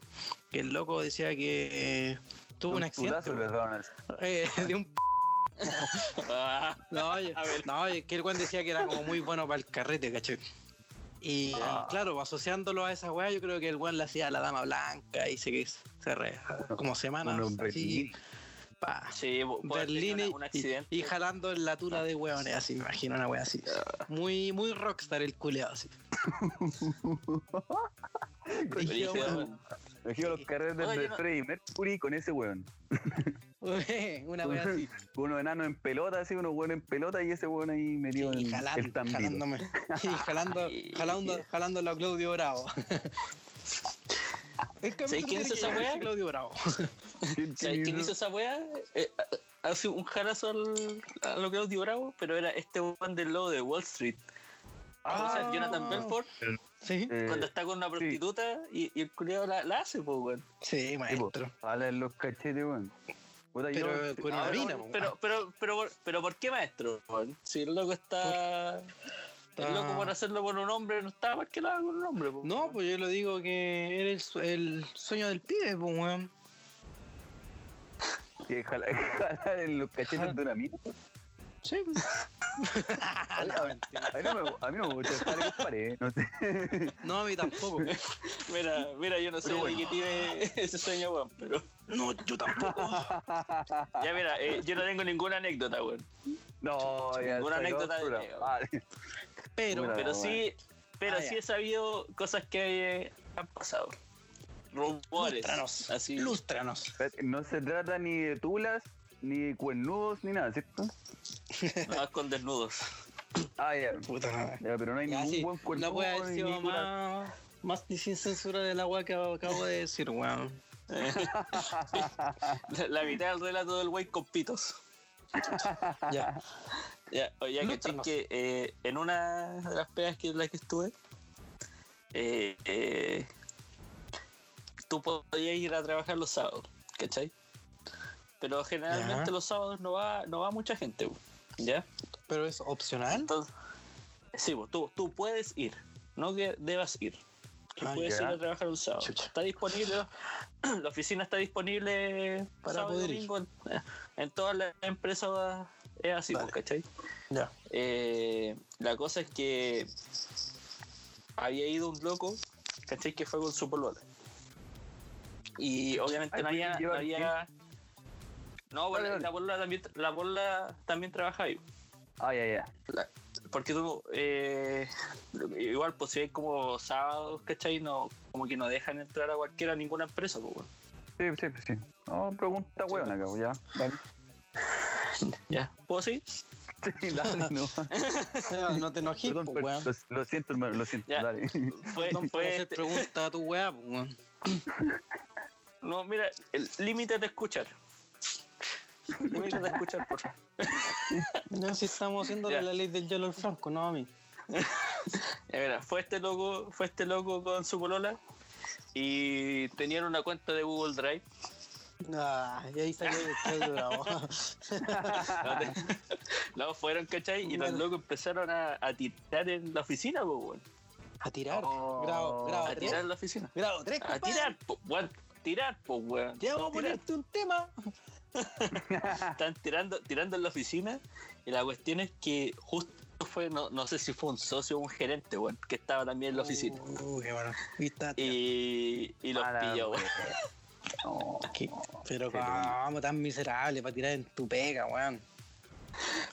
Que el loco decía que eh, tuvo un accidente. daban al- Eh, de un *laughs* No, oye, no, oye, que el weón decía que era como muy bueno para el carrete, ¿cachai? Y Ah. claro, asociándolo a esa weá, yo creo que el weón le hacía a la dama blanca y se, se re, como semanas Unos así. Pa, sí, Berlín una- un y, accidente. y jalando en la tula de weones, así, me imagino una weá así. Muy, muy rockstar el culeado, así. *laughs* Weón. weón. Imagino los carretes Oye, de no- Freddie Mercury con ese weón. *laughs* una weá así. *laughs* Unos enanos en pelota, así, unos weones en pelota y ese weón ahí metido Y en jalando, el tambito. jalándome. Y jalando, jalando, jalando a Claudio Bravo. *laughs* ¿Sabes quién hizo esa weá? Claudio Bravo. ¿Quién- ¿Sabes quién hizo? esa weá? Eh, hace un jarazo al, a lo Claudio Bravo, pero era este weón del logo de Wall Street. o sea, Ah. Jonathan Belfort, Sí, Eh, cuando está con una prostituta y, y el culiado la, la hace, pues, weón. sí, maestro. jala en los cachetes, weón. Puta, Pero yo- con una Ah, mina, no, po, Pero, pero, pero, pero, ¿por qué maestro? weón? Si el loco está. El loco por hacerlo por un hombre no está más que nada con un hombre, pues. No, pues yo lo digo que era el, su- el sueño del pibe, pues, weón. que jala, *laughs* jala en los cachetes de una mina. Sí. *laughs* A mí, a mí no me, a mí no me gusta estar pared, no sé. No, a mí tampoco. *laughs* Mira, mira, yo no sé de qué tiene ese sueño, weón, pero. No, yo tampoco. *laughs* Ya, mira, eh, yo no tengo ninguna anécdota, weón. No, ya Ninguna anécdota de Pero, Mira. Pero sí, pero Ah, sí ya. he sabido cosas que eh, han pasado. Rumores. lústranos. Así. Lústranos. no se trata ni de tulas, ni cuernudos, ni nada, ¿cierto? Nada más *laughs* con desnudos. Ah, ya. Puta madre. Ya, pero no hay Ya, ningún sí, buen cuernudo. No puede haber sido más, más ni sin censura del agua que acabo de decir, weón. *laughs* La, la mitad del relato del güey con pitos. *laughs* Ya. Ya, oye, que eh, en una de las pegas que en las que estuve, eh, eh, tú podías ir a trabajar los sábados, ¿cachai? Pero generalmente los sábados no va, no va mucha gente, ¿ya? Pero es opcional. Entonces, sí, tú, tú puedes ir, no que debas ir. Tú Ah, puedes ir a trabajar un sábado. Chucha. Está disponible, *clears throat* la oficina está disponible Para sábado poder ir. domingo en, en todas las empresas es así, Dale. ¿cachai? Ya. Eh, la cosa es que había ido un loco, ¿cachai? Que fue con su polola. Y obviamente no había... ¿pueden no llevar había- No, bueno, la polola también, la polola también trabaja ahí. Ah, ya, ya. Porque tú, eh, igual, pues si hay como sábados, ¿cachai? No, como que no dejan entrar a cualquiera a ninguna empresa, pues, weón. Sí, sí, sí. No, pregunta hueón acá, ya. Dale. *laughs* Ya. ¿Puedo seguir? Sí, dale, no. No, *laughs* no te enojes, Perdón, pues, lo, lo siento, hermano, lo siento. Ya. Dale. *laughs* Fue, No fue este- pregunta a tu weá, pues, weón. No, mira, el límite de escuchar. Límite de escuchar, por favor. No, si estamos haciendo la ley del hielo al franco, no *laughs* a mí. Mira, fue este loco, fue este loco con su polola y tenían una cuenta de Google Drive. Ah, y ahí salió el Bravo. No, te- no, fueron, ¿cachai? Y los locos empezaron a, a tirar en la oficina, pues, weón. A tirar. Oh. grado, grado A 3. tirar en la oficina. Grado 3, A tirar, pues, weón. Tirar, pues, weón. Ya vamos a ponerte un tema. *laughs* Están tirando, tirando en la oficina y la cuestión es que justo fue, no, no sé si fue un socio o un gerente, weón, que estaba también en la oficina. Uy, qué bueno. Y, y los Mala pilló, weón. *laughs* Pero cómo tan miserable para tirar en tu pega, weón.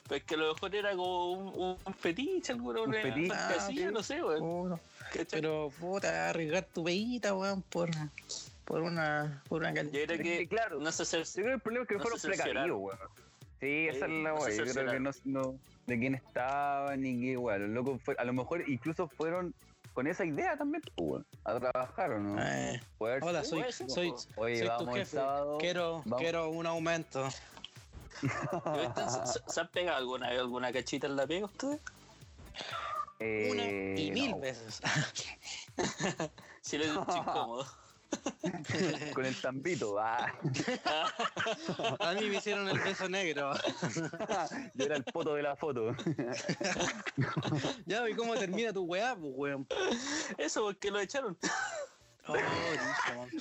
Pues que a lo mejor era como un, un fetiche, alguna Un fetiche, sí. no sé, weón. Pero puta, arriesgar tu peguita, weón, por, por una por una Yo creo que que, claro, no sé hacer. Yo creo que el problema es que No fueron se precavidos, weón. Sí, esa es la no sé wea. Yo creo que no, no- de quién estaban ni qué igual. Los locos fue- a lo mejor incluso fueron con esa idea también, pues, weón, a trabajar o no. Eh, hola, soy, soy, po. Oye, soy tu vamos jefe. sábado. Quiero, vamos. quiero un aumento. ¿Y ustedes ¿Se, se han pegado alguna vez alguna cachita en la pega ustedes? Eh, Una y mil no, veces. *laughs* *laughs* Si les *laughs* es incómodo. Con el tambito, ah. A mí me hicieron el beso negro. Yo era el poto de la foto. ya, ¿y cómo termina tu weá, pues, weón? Eso porque lo echaron. Oh.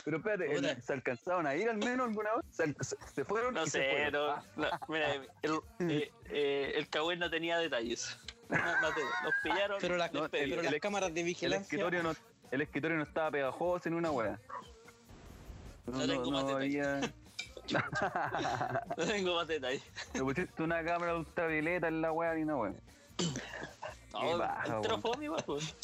Pero espérate, Puta. ¿el- ¿se alcanzaron a ir al menos alguna vez? ¿Se, fueron? No sé, fueron? no, Ah, no, mira, el, eh, eh, el cagüen no tenía detalles. No, no te- los pillaron. Pero, las- les No, pedí. pero el- las cámaras de el vigilancia. escritorio no, el escritorio no estaba pegajoso en una wea. No tengo más detalles. había. No tengo más detalles. Le pusiste una cámara ultravioleta en la wea ni una wea. No, pues.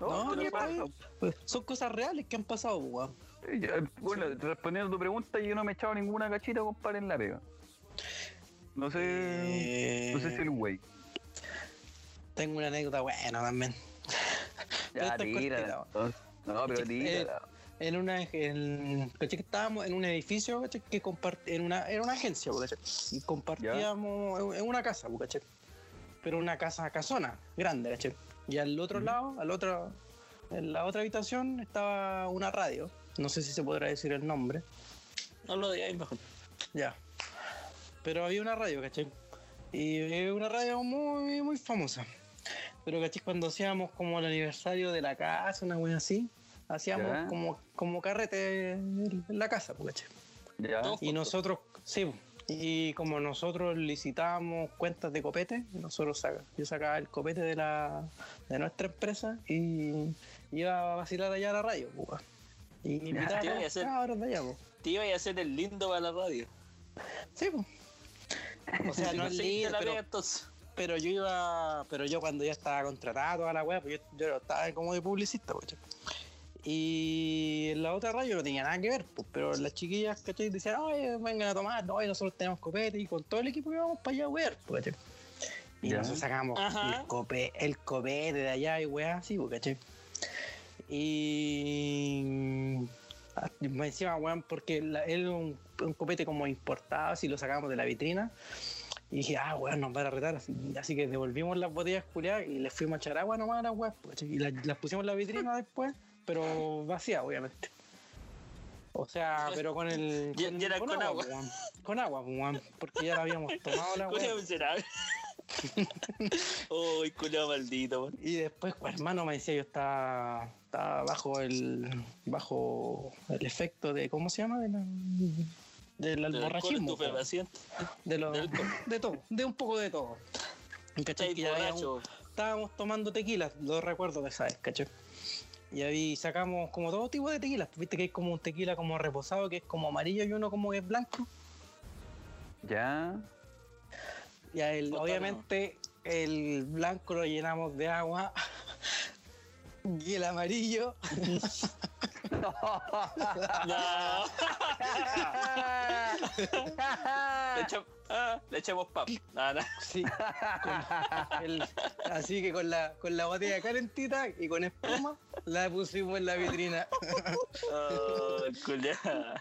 No, ¿qué pasa. Pues, son cosas reales que han pasado, pues, weón. Eh, Bueno, respondiendo a tu pregunta, yo no me he echado ninguna cachita, compadre, en la pega. No sé. Eh, No sé si el güey. Tengo una anécdota buena también. *laughs* Ya, tírala. No, pero eh, tírala. En una, en, que estábamos en un edificio, ¿cachai? que compart, en una, era una agencia, ¿cachai? y compartíamos en- en una casa, ¿cachai? pero una casa casona, grande, ¿cachai? y al otro lado, al otro, en la otra habitación estaba una radio, no sé si se podrá decir el nombre, No lo digáis mejor. ya, pero había una radio, ¿cachai? Y una radio muy, muy famosa. Pero, ¿cachai? Cuando hacíamos como el aniversario de la casa, una wea así, hacíamos Ya. como, como carrete en la casa, pues, Y nosotros, sí, y como nosotros licitábamos cuentas de copete, nosotros saca, yo sacaba el copete de la de nuestra empresa y iba a vacilar allá a la radio, pues. Y invitaba a allá, pues. Te iba a hacer el lindo para la radio. Sí, pues. O sea, *laughs* no es lindo, la pero, pega entonces. Pero yo iba, pero yo cuando ya estaba contratado toda la web, pues yo, yo estaba como de publicista, pues. Y en la otra radio no tenía nada que ver, pues, pero las chiquillas, ¿cachai? Decían, oye, vengan a tomar, no, y nosotros tenemos copete y con todo el equipo íbamos para allá a wear, pues, ¿cachai? Y Ya. nosotros sacamos Ajá. el, cope, el copete de allá y weá así, pues, ¿cachai? Y ah, me encima, weón, porque la- él un, un copete como importado, así lo sacamos de la vitrina. Y dije, ah, weón, nos van a retar. Así, así que devolvimos las botellas culiadas y les fuimos a echar agua nomás a las weas. pues, y las, las pusimos en la vitrina después, pero vacía, obviamente. O sea, pero con el. Lle- llena con agua. weón. Con agua, pues, weón, porque ya la habíamos *laughs* tomado la wea. *laughs* Uy, culeado maldito, weón. Y después, pues, hermano, me decía, yo estaba, estaba bajo el bajo el efecto de, ¿cómo se llama? De la- del estupefaciente. De, lo- del de todo, de un poco de todo. ¿cachai? Que ya estábamos tomando tequila, lo recuerdo de esa vez, ¿cachai? Y ahí sacamos como todo tipo de tequilas. Viste que hay como un tequila como reposado que es como amarillo y uno como que es blanco. Ya. Y a él, Puta, obviamente, el blanco lo llenamos de agua. *laughs* Y el amarillo *laughs* No. le, echamos, ah, le echamos pap. Sí, con el- así que con la, con la botella calentita y con espuma la pusimos en la vitrina. Oh, culeado.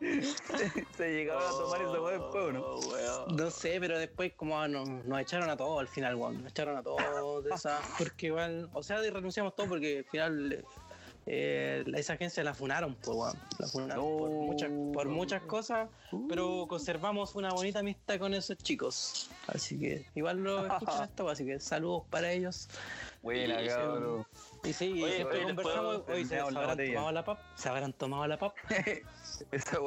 Se llegaron a tomar esa weá después, ¿o ¿no? Oh, weón. No sé, pero después como nos, nos echaron a todos al final, weón. Nos echaron a todos de esa. Porque igual, o sea, renunciamos todos porque al final eh, esa agencia la funaron, pues, weón. La funaron por, muchas, por muchas cosas, pero conservamos una bonita amistad con esos chicos. Así que igual lo *laughs* escuchan esto, así que saludos para ellos. Buena, Sí, sí. cabrón. Y sí, Oye, siempre conversamos, hoy se, la habrán tomado la pap, se habrán tomado la pap. *laughs* Esa.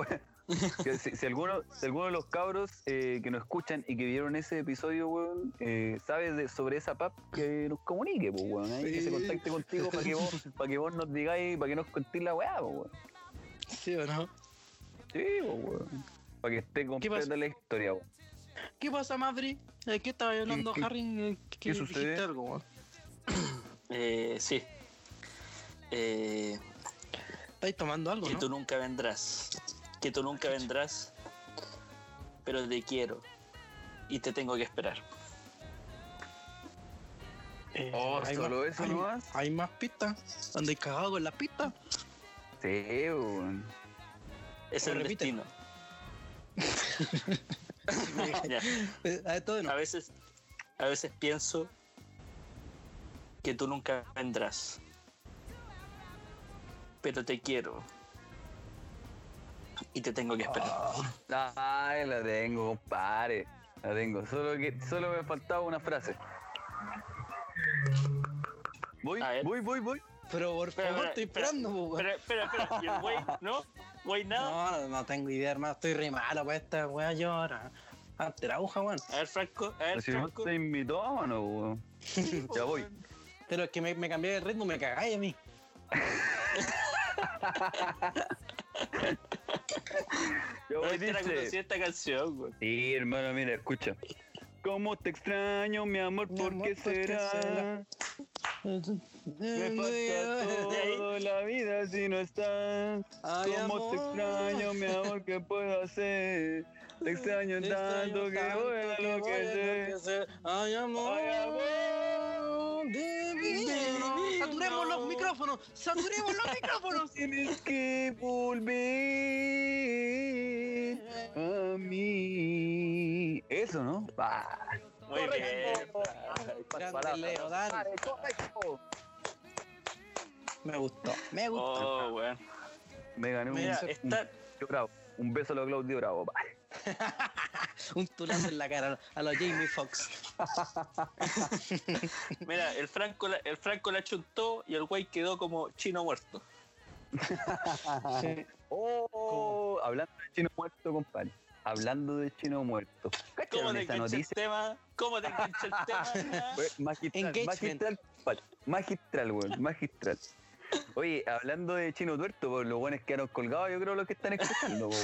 *laughs* Que Si, si alguno, si alguno de los cabros eh, que nos escuchan y que vieron ese episodio, weón, eh, sabe de- sobre esa pap, que nos comunique, pues, weón. Que se contacte contigo para que vos, para que vos nos digáis, para que nos contéis la weá, pues, weón. ¿Sí o no? Sí, pues, weón. Para que esté completa la historia, weón. ¿Qué pasa, Madri? ¿De qué estaba hablando, qué- Harry? Qué sucede? algo, weón? *coughs* Eh, sí. Eh, ¿Estáis tomando algo, que no? tú nunca vendrás. Que tú nunca vendrás. Pero te quiero. y te tengo que esperar. Eh, Oh, hay ¿solo más- eso hay- nomás? Hay más pistas. ¿Andáis cagado con las pistas? Sí, weón. Es el repite. destino. *laughs* Eh. A veces, a veces pienso que tú nunca vendrás. Pero te quiero. Y te tengo que esperar. Ay, la tengo, compadre. La tengo. Solo que solo me faltaba una frase. Voy, voy, voy, voy. Pero por Espera, favor, espera, estoy espera, esperando, po, weón. Espera, espera. ¿Y el güey? *laughs* ¿No? ¿Güey nada? No, no tengo idea, hermano. Estoy re malo para esta weá yo ahora. Ante la aguja, weón. A ver, Franco. A ver, Si no Franco. te invitó, no, weón. *laughs* Ya voy. Pero es que me, me cambié de ritmo, me cagáis a mí. *laughs* Ya No voy, dice. conocí esta canción, güey. Sí, hermano, mira, escucha. ¿Cómo te extraño, mi amor? Mi ¿Por amor, qué ¿por qué será? Me falta toda la vida si no estás. Ay, ¿Cómo te extraño, mi amor? ¿Qué puedo hacer? Te extraño Te tanto extraño que tanto voy a que voy a enloquecer. Ay, amor. Ay, amor. de mi vida. Saturemos los micrófonos. Saturemos los micrófonos. *laughs* Tienes que volver a mí. Eso, ¿no? Ah, Muy bien. Grande Leo, Dan. Me gustó. Me gustó. Oh, weón. Me gané un, Mira, un está. Claudio Bravo. Un beso a los Claudio Bravo, padre. *laughs* Un tulazo en la cara a los Jamie Foxx. *laughs* Mira, el Franco, la, el Franco la chuntó y el güey quedó como chino muerto. *laughs* Oh, hablando de chino muerto, compadre. Hablando de chino muerto. ¿Cómo ¿Cacharon te engancha el noticia? tema? ¿Cómo te engancha el tema? Magistral, magistral, compadre. Magistral, weón, magistral. Oye, hablando de chino tuerto, pues los buenos quedaron colgados, yo creo los que están escuchando. po.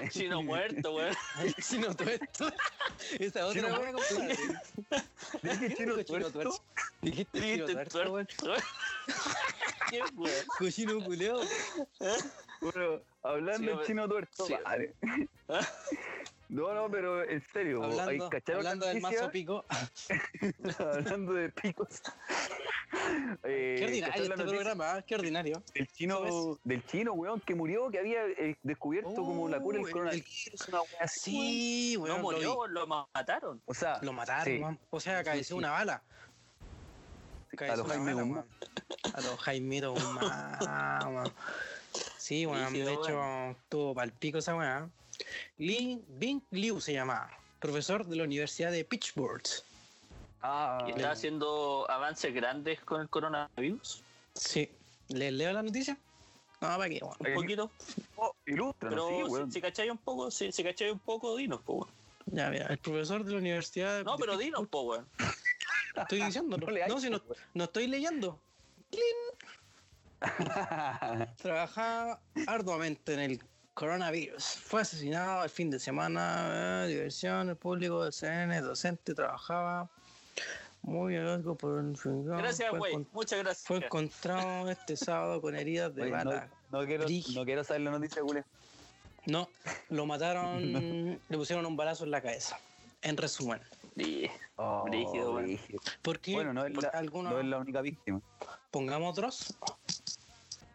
*laughs* Chino *laughs* muerto, weón. Si no tú esto. Esa otra Chino wea, compadre. *laughs* Dije chino chino tuerto. tuerto. Dijiste chino tuerto, weón. tuerto. Qué weón. Cochino culeo. Bueno, hablando de chino tuerto, Sí. No, no, pero en serio, Hablando, ¿hay hablando del mazo pico. *laughs* hablando de picos. *laughs* Eh, Qué ordinario ¿cacharon la este programa, ¿ah? qué ordinario. Del chino, del chino, weón, que murió, que había eh, descubierto como la cura del el- coronavirus, una wea así. Sí, No weón. murió, lo, mataron. O sea. Lo mataron, sí. O sea, Sí, cabeció sí. una bala. a los Jaime Guzmán. A los Jaimito Guzmán. Sí, weón. De hecho, tuvo palpico esa weá. Lee Bing Liu se llamaba. Profesor de la Universidad de Pittsburgh. Ah, Y está haciendo avances grandes con el coronavirus. Sí. ¿Les leo la noticia? No, para qué, weón. Un poquito. oh, ilústranos, Pero sí, si, si cacháis un poco, si, si cacháis un poco, dinos, po. Ya, mira, el profesor de la Universidad No, de pero dinos, po, weón. Estoy diciendo, *laughs* no, No si no estoy leyendo. *laughs* Trabajaba arduamente en el coronavirus. Fue asesinado el fin de semana. eh, diversión, el público del CNN, docente, trabajaba muy algo por un Gracias, fue, güey. Muchas gracias. fue encontrado este sábado con heridas de bala. no quiero, no quiero saber la noticia, Julio. No, lo mataron, *laughs* le pusieron un balazo en la cabeza. En resumen. Sí. Oh, Brígido, weón. brígido. Porque Bueno, no es, la, algunos, no es la única víctima. pongamos otros,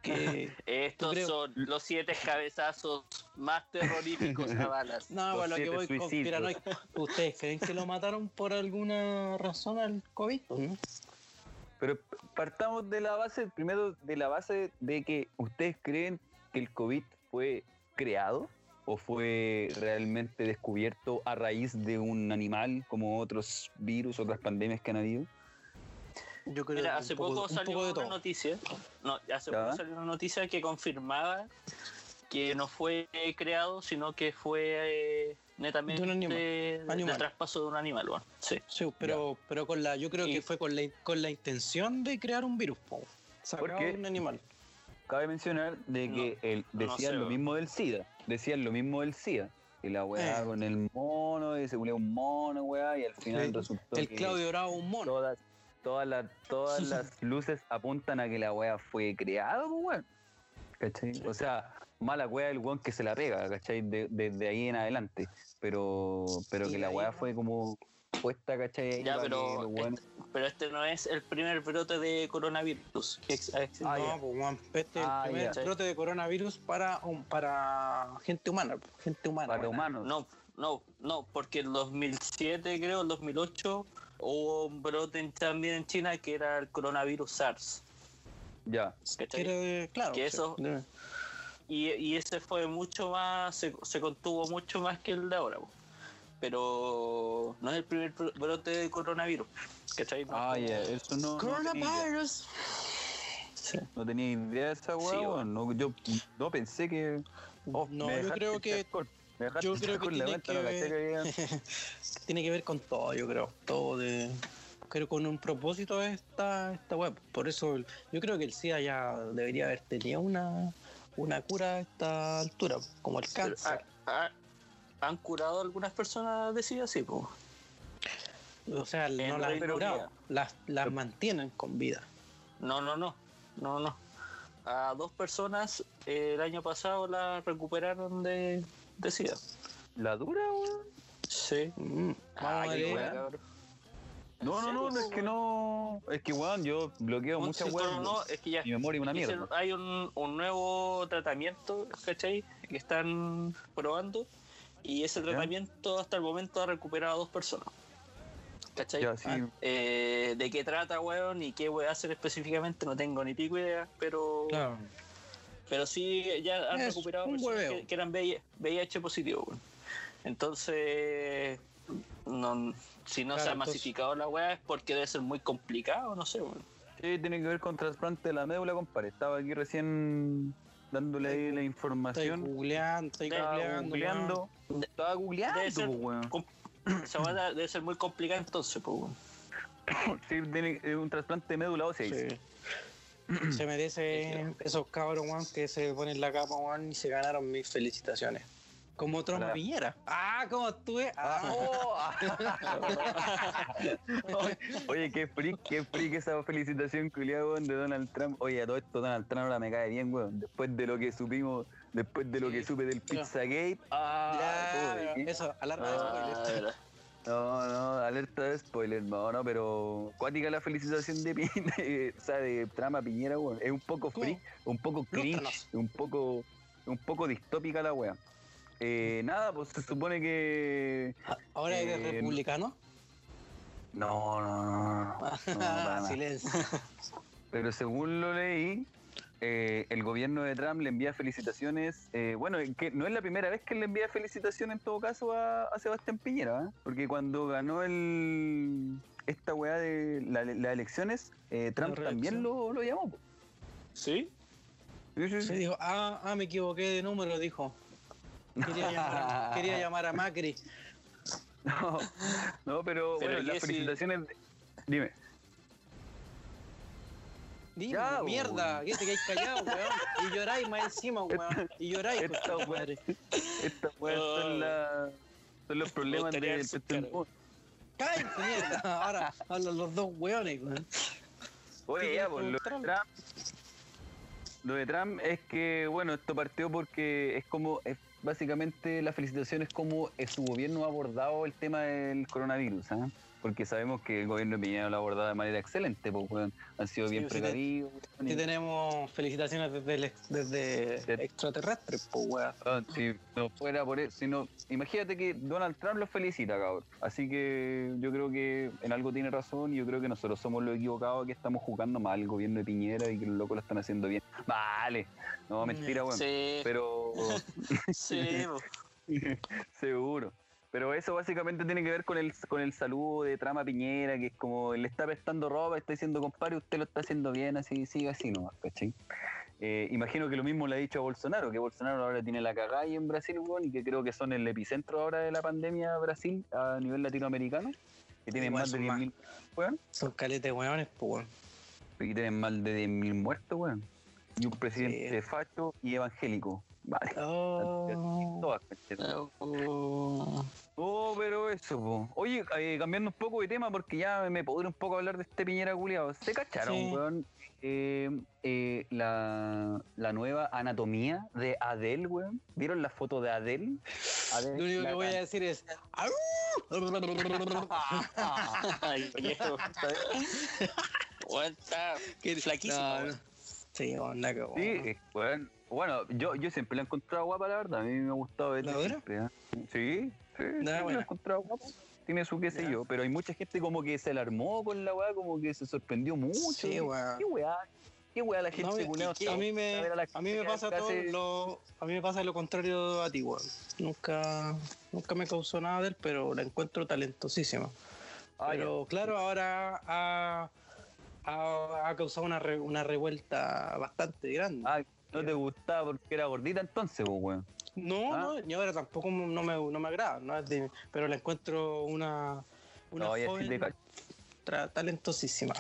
que *laughs* Estos creo- son los siete cabezazos más terroríficos a balas. *laughs* No, Los bueno, lo que voy suicidios. conspiranoico. ¿Ustedes creen que lo mataron por alguna razón al COVID? ¿no? Pero partamos de la base, primero de la base de que ustedes creen que el COVID fue creado o fue realmente descubierto a raíz de un animal como otros virus, otras pandemias que han habido. Yo creo Mira, que hace un poco, un salió poco de una noticia. No, hace ¿Ya? poco salió una noticia que confirmaba que no fue creado, sino que fue eh, netamente De un animal. de, de Animal. traspaso de un animal, bueno. Sí. Sí, pero, pero con la, yo creo Y- que fue con la, con la intención de crear un virus, po. De un animal. Cabe mencionar de que el- no decían sé, lo mismo del SIDA, decían lo mismo del SIDA. Y la weá Eh. con el mono, y se culea un mono, weá, y al final El- resultó El que Claudio Bravo, un mono. todas, todas, las, *laughs* todas las luces apuntan a que la weá fue creada, pues, weón. ¿cachai? O sea, mala weá el weón que se la pega, ¿cachai? De- Desde ahí en adelante. Pero, pero que la pues. fue como puesta, ¿cachai? Ya, que pero este, pero este no es el primer brote de coronavirus que ex- ha existido. Ah, no, pues, weón, este es Ah, el primer ya. brote de coronavirus para, para gente humana. Gente humana. para humanos. No, no, no, porque en 2007, creo, en 2008, hubo un brote en- también en China que era el coronavirus SARS. Ya. claro. Que eso- Y, y ese fue mucho más, se, se contuvo mucho más que el de ahora. po. Pero no es el primer bro- brote de coronavirus. ¿Cachai? Ah, ya, eso no. no tenía idea. Coronavirus. Sí. No tenía idea de esa weá, Sí, no, yo no pensé que. oh, No, yo creo que yo creo que tiene vuelta, que había- *laughs* tiene que ver con todo, yo creo. Todo de. Creo con un propósito esta, esta web. Por eso el- yo creo que el SIDA ya debería haber tenido una, una cura a esta altura, como el Pero, cáncer. ah, ah, ¿Han curado algunas personas de SIDA? Sí, po. o sea, no las han curado, las, las mantienen con vida. No, no, no. No, no. A dos personas eh, el año pasado la recuperaron de, de SIDA. ¿La dura, weón? Sí. Mm, Ah, qué. No, no, no, serio, es que no. Es que, weón, yo bloqueo No, muchas weas. no, no, es que ya. Mi memoria es una mierda. Hay un, un nuevo tratamiento, ¿cachai? Que están probando. Y ese Ya. tratamiento hasta el momento ha recuperado a dos personas. ¿Cachai? Ya, sí. Eh, ¿De qué trata, weón? Y qué voy a hacer específicamente, no tengo ni pico idea, pero, Claro. Pero sí ya han Es recuperado un personas que, que eran VIH, positivo, weón. Entonces, no, si no se Claro, ha entonces- masificado la weá es porque debe ser muy complicado, no sé, weón. Sí, tiene que ver con trasplante de la médula, compadre. Estaba aquí recién dándole ahí la Estoy información. googleando, estoy Estaba Estaba googleando. googleando. Estaba googleando, Debe ser- pues, weón. *coughs* Esa weá debe ser muy complicada entonces, pues, weón. *coughs* Sí, tiene es un trasplante de médula ósea. dice. Sí. Se merece *clears throat* esos cabros, weón, que se ponen la capa, weón, y se ganaron mis felicitaciones. Como Trump. Piñera. Ah, ¿cómo estuve? Ah, Oh, *laughs* Oye, qué freak, qué freak esa felicitación culiada, weón, de Donald Trump. Oye, a todo esto Donald Trump ahora me cae bien, weón. Después de lo que supimos, después de lo que supe del Pizzagate. Ah, ya, eso, alarma de Ah, spoiler. Ah, verdad. No, no, alerta de spoiler, no, no, pero cuática la felicitación de, Pi- de- o sea, de Trama Piñera, weón. Es un poco freak, un poco cringe, un poco, un poco distópica la wea. Eh, nada, pues se supone que. Ahora eres Eh, republicano. No, no, no, no, no. Silencio. Pero según lo leí, eh, el gobierno de Trump le envía felicitaciones. eh, bueno, que no es la primera vez que le envía felicitaciones en todo caso a, a Sebastián Piñera, ¿eh? porque cuando ganó el esta weá de la- las elecciones, eh, Trump también lo, lo llamó. po. ¿Sí? Sí, sí, sí. Se dijo, ah, ah, me equivoqué de número, dijo. Quería llamar, *laughs* quería llamar a Macri. No, no, pero, Pero bueno, ¿y las felicitaciones. Dime. Dime, Ya, mierda, weón. que te quedáis callado, weón. Y lloráis más encima, weón. Y lloráis, Esta tu weá. madre. Estas weas Oh. son, la- son los problemas de este caras. mundo. Cállate, mierda. Ahora hablan los dos weones, weón. Oye, ¿Qué ya, quieres pues lo de preguntar? Trump. Lo de Trump es que, bueno, esto partió porque es como, es básicamente la felicitación es como eh, su gobierno ha abordado el tema del coronavirus, ¿ah? Porque sabemos que el gobierno de Piñera lo ha abordado de manera excelente, pues, weón. han sido bien Sí, sí, precavidos. Aquí y- tenemos felicitaciones desde, el desde De- extraterrestres, pues, weón. Ah, si no fuera por eso, sino, imagínate que Donald Trump los felicita, cabrón. Así que yo creo que en algo tiene razón y yo creo que nosotros somos los equivocados que estamos jugando mal el gobierno de Piñera y que los locos lo están haciendo bien. Vale, no, mentira, weón. Sí, Pero *laughs* sí, *laughs* po. seguro. Pero eso básicamente tiene que ver con el con el saludo de Trama Piñera, que es como le está prestando ropa, está diciendo, compadre, usted lo está haciendo bien, así, siga así nomás, ¿cachai? Eh, imagino que lo mismo le ha dicho a Bolsonaro, que Bolsonaro ahora tiene la cagada ahí en Brasil, weón, y que creo que son el epicentro ahora de la pandemia Brasil a nivel latinoamericano, que tienen más de son más. 10.000 weón, Son caletes weones, pues, weón. y tienen más de 10.000 muertos, weón. Y un presidente facho y evangélico. Vale. Oh. Oh. Oh, pero eso, po. Oye, eh, cambiando un poco de tema porque ya me podré un poco hablar de este Piñera culiado. ¿Se cacharon, Sí. weón? eh, eh, la, la nueva anatomía de Adele, weón. ¿Vieron la foto de Adele? Adele, Lo único que voy a decir es. Ay, viejo. Weón, está Qué- flaquísimo. No, weón. no. Sí, onda que Sí, eh, weón. Bueno, yo, yo siempre la he encontrado guapa, la verdad. A mí me ha gustado verla ¿La siempre. ¿eh? Sí, sí, la he encontrado guapa. Tiene su qué sé yo, pero hay mucha gente como que se alarmó con la weá, como que se sorprendió mucho. Sí, ¿Qué- weón. ¿Qué weá? ¿Qué weá la No, gente culiao, a mí me, a a mí me pasa todo lo, a mí me pasa lo contrario a ti, weón. Nunca, nunca me causó nada de él, pero la encuentro talentosísima. Ah, ya. pero claro, ahora ha, ha, ha causado una, re- una revuelta bastante grande. Ah, no te gustaba porque era gordita entonces, pues, weón. no, ah. no, y ahora tampoco no me, no me agrada, no es de- pero la encuentro una, una No, joven tra- talentosísima.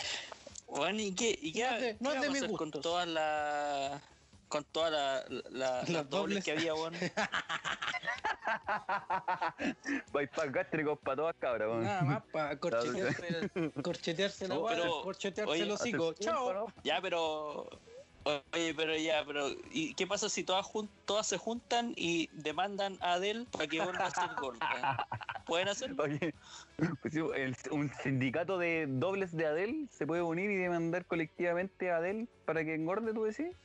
Weón, ¿y qué, y qué, No es de- qué no es de mis hacer con todas *laughs* las con todas las la, las Las dobles dobles. que había, weón? *laughs* Bypass gástricos para todas cabras, weón. Nada más para *laughs* corchetearse, corchetearse la No, pero, corchetearse el hocico. Chao. Ya, pero. Oye, pero ya, pero. ¿Y qué pasa si todas, jun- todas se juntan y demandan a Adele para que vuelva a ser gorda? *laughs* ¿Pueden hacerlo? Oye, pues el- un sindicato de dobles de Adele se puede unir y demandar colectivamente a Adele para que engorde, tú decís.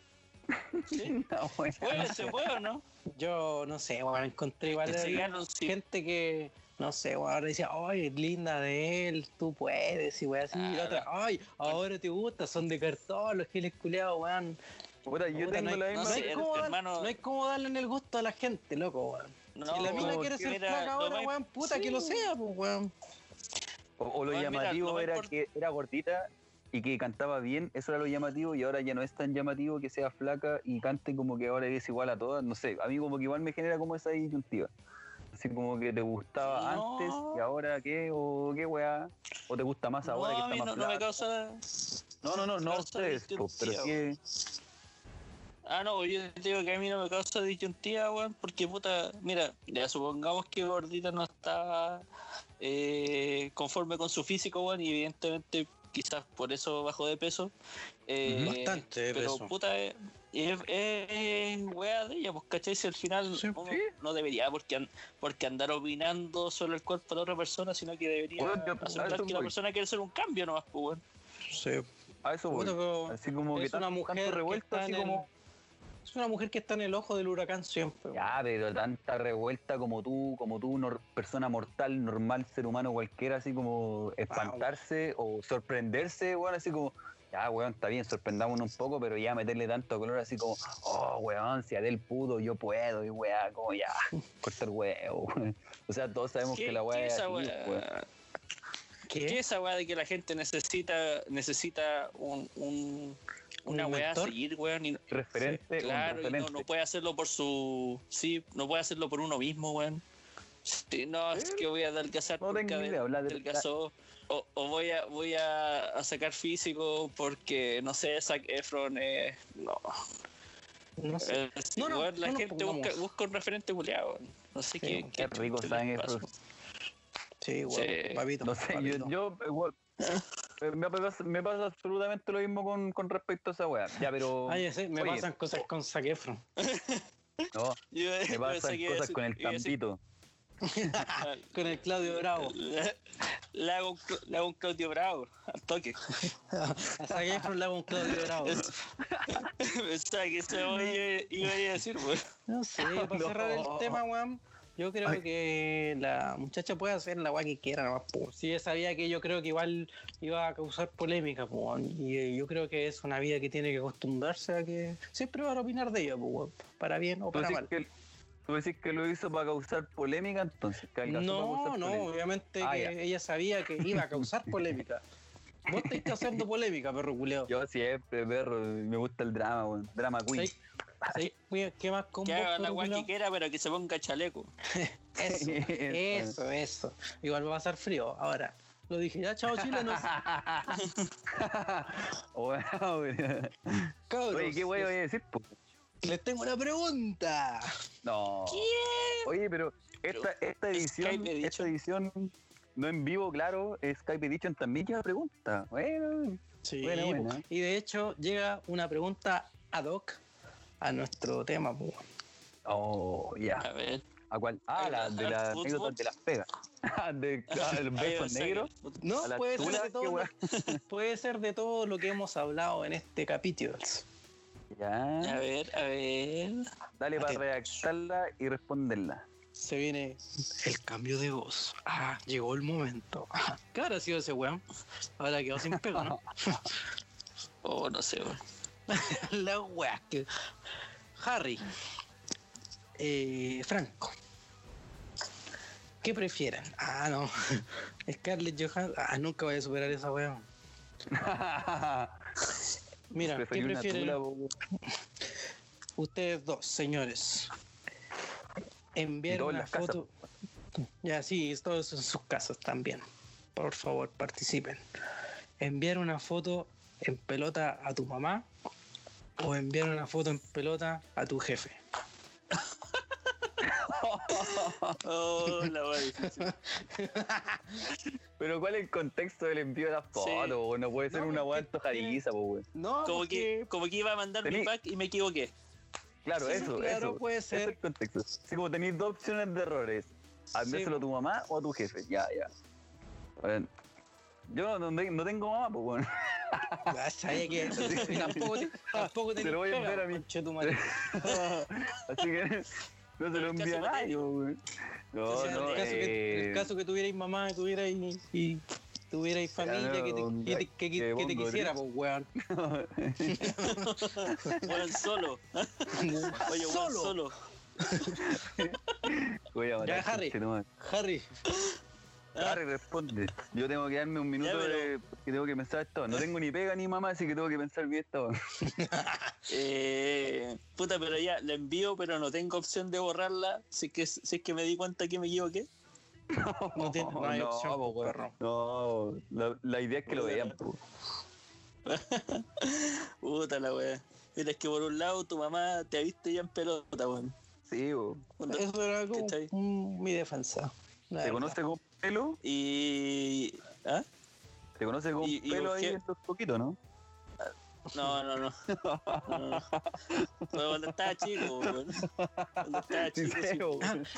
Sí. *laughs* No, weón. ¿Puede, se puede o no? Yo no sé, bueno, encontré igual sí. gente que, no sé, bueno, ahora decía, ay, linda de él, tú puedes, y wey así, y la otra, ay, ahora te gusta, son de cartón, los giles culiados, weón. Puta, yo Puta, tengo no la hay, no misma. no hay sé, cómo dar- hermano. no hay cómo darle en el gusto a la gente, loco, weón. No, si la mina como quiere ser flaca ahora, weón, puta sí. que lo sea, pues, weón. O, o lo llamativo era que era gordita y que cantaba bien, eso era lo llamativo y ahora ya no es tan llamativo que sea flaca y cante como que ahora es igual a todas, no sé, a mí como que igual me genera como esa disyuntiva. Así como que te gustaba No. antes y ahora qué, o qué weá, o te gusta más ahora no, que a está mí más no, no me causa. No, no, no, no ustedes, pero sí, Ah, no, yo te digo que a mí no me causa disyuntiva, weón, porque puta, mira, ya supongamos que gordita no estaba eh, conforme con su físico, weón, y evidentemente quizás por eso bajó de peso. eh, Bastante de pero peso. puta, es, es, es wea de ella, pues cachai, si al final Sí, uno sí. no debería porque, an- porque andar opinando sobre el cuerpo de otra persona, sino que debería Bueno, yo- aceptar que la voy. persona quiere hacer un cambio nomás, pues, weón. Sí. a eso voy. Pero Así como que es una tan- mujer que está así en el- como... Es una mujer que está en el ojo del huracán siempre. Ya, pero tanta revuelta como tú, como tú, nor- persona mortal, normal, ser humano cualquiera, así como espantarse o sorprenderse, weón, así como, ya, weón, está bien, sorprendámonos un poco, pero ya meterle tanto color así como, oh, weón, si Adel pudo, yo puedo, y weá, como ya, *laughs* cortar huevo, weón. O sea, todos sabemos ¿Qué- que la qué weá es esa así, weá? weón. ¿Qué? ¿Qué es esa weá de que la gente necesita necesita un, un- una ¿Un weá a seguir, weón? Y, Referente, un claro, y no, referente. no puede hacerlo por su... Sí, no puede hacerlo por uno mismo, weón. Sí, no, es que voy a adelgazar No tengo idea, habla de- adelgazó. O, o voy a voy a, a sacar físico porque, no sé, Zac Efron es... No, No sé. Eh, No, no, la no gente busca, un referente culiado. No sé Sí, qué, Qué rico Zac. Efron. Sí, weón, Sí. papito. No sé, yo, papito. yo igual, eh, *laughs* me, pasa, me pasa absolutamente lo mismo con, con respecto a esa weá. Ya, pero. Ay, sí, me oye, pasan cosas con Zac Efron. No, *laughs* Yo- me pasan cosas decir- con el campito. *laughs* Con el Claudio Bravo. Le, hago, le hago un Claudio Bravo, al toque. A Zac Efron le hago un Claudio Bravo. Pensaba *laughs* que se iba, iba a decir, weón. No sé, para No. cerrar el tema, weón. Yo creo Ay. que la muchacha puede hacer la weá que quiera nomás, po. Si ella sabía que yo creo que igual iba a causar polémica, po. Y eh, yo creo que es una vida que tiene que acostumbrarse a que siempre van a opinar de ella, po, weón. Para bien o ¿Tú para mal. que, tú decís que lo hizo para causar polémica entonces? que No, no, polémica. obviamente Ah, que ya. ella sabía que iba a causar *laughs* polémica. Vos te estás haciendo polémica, perro culeo. Yo siempre, perro, me gusta el drama, weón. Drama queen. ¿Sabes- sabes qué- ¿Qué más con Que vos, haga la que quiera, pero que se ponga chaleco. *laughs* Eso, eso, eso. Igual va a pasar frío. Ahora, lo dije, ya, chao, *laughs* weón. Cabros, Oye, ¿qué weón voy a decir? po? Les tengo una pregunta. No. Oye, pero esta, esta edición, esta edición no en vivo, claro, Skype Edition también lleva pregunta. Bueno, Sí, Buena, po. buena. y de hecho llega una pregunta ad hoc a nuestro tema. po. Oh, ya. A ver. ¿A cuál? Ah, la de las Fútbol. anécdotas de las pegas. de *laughs* ah, de los *laughs* Ahí, besos o sea, negros. No, la puede ser, de qué todo, *laughs* puede ser de todo lo que hemos hablado en este capítulo. A Ya. ver, a ver. Dale para redactarla y responderla. Se viene el cambio de voz. Ah, llegó el momento. Ah, *laughs* ¿Qué habrá sido ese weón? Ahora quedó sin pego, ¿no? *laughs* Oh, no sé, weón. *laughs* La weá que. Harry. Eh, Franco. ¿Qué prefieren? Ah, no. Scarlett Johansson. Ah, nunca voy a superar esa weá. Mira, ¿qué prefieren tula, ustedes dos, señores? Enviar una casas. foto. Ya, sí, todos en sus casas también. Por favor, participen. Enviar una foto en pelota a tu mamá o enviar una foto en pelota a tu jefe. Oh, la weá difícil. *laughs* Pero ¿cuál es el contexto del envío de las Sí. fotos? No puede ser No, una weá antojadiza, po, weón. No, Como que, como que iba a mandar mi pack y me equivoqué. Claro, Sí, eso, claro, eso. puede Ese es ser. el contexto. Así como tenéis dos opciones de errores. Enviárselo a tu mamá o a tu jefe. Ya, ya. Bueno, yo no, no- no tengo mamá, pues bueno. *laughs* Sabía que *laughs* tampoco, te- tampoco Te tenés lo voy a enviar a mí. Así que no se lo el caso envía a nadie, weón. No, no, el caso que, eh, el caso que tuvierais mamá tuvierais, y tuvierais familia que te, no, que te- que- que que te quisiera, pues, weón. *laughs* Weón solo. Oye, weón Solo. solo. Voy a matar, Ya, Harry. Harry, Harry, responde. Yo tengo que darme un minuto Ya, pero- de, porque tengo que pensar esto. No tengo ni pega ni mamá, así que tengo que pensar bien esto. *laughs* Eh, puta, pero ya, la envío, pero no tengo opción de borrarla. Si es que, si es que me di cuenta que me equivoqué. *laughs* no, tiene, no hay opción, po, weón. perro. No, la, la idea es que lo vean. *laughs* Puta la wea. Mira, es que por un lado tu mamá te ha visto ya en pelota, weón. Sí. Cuando- Eso era mm, mi defensa. ¿Te verdad. conoce con pelo? Y. ¿Ah? ¿Te conoce con Y- y pelo con ahí los poquitos, no? No, no, no. no, no. Pero cuando estaba chico, weón. Cuando estaba chico, sí.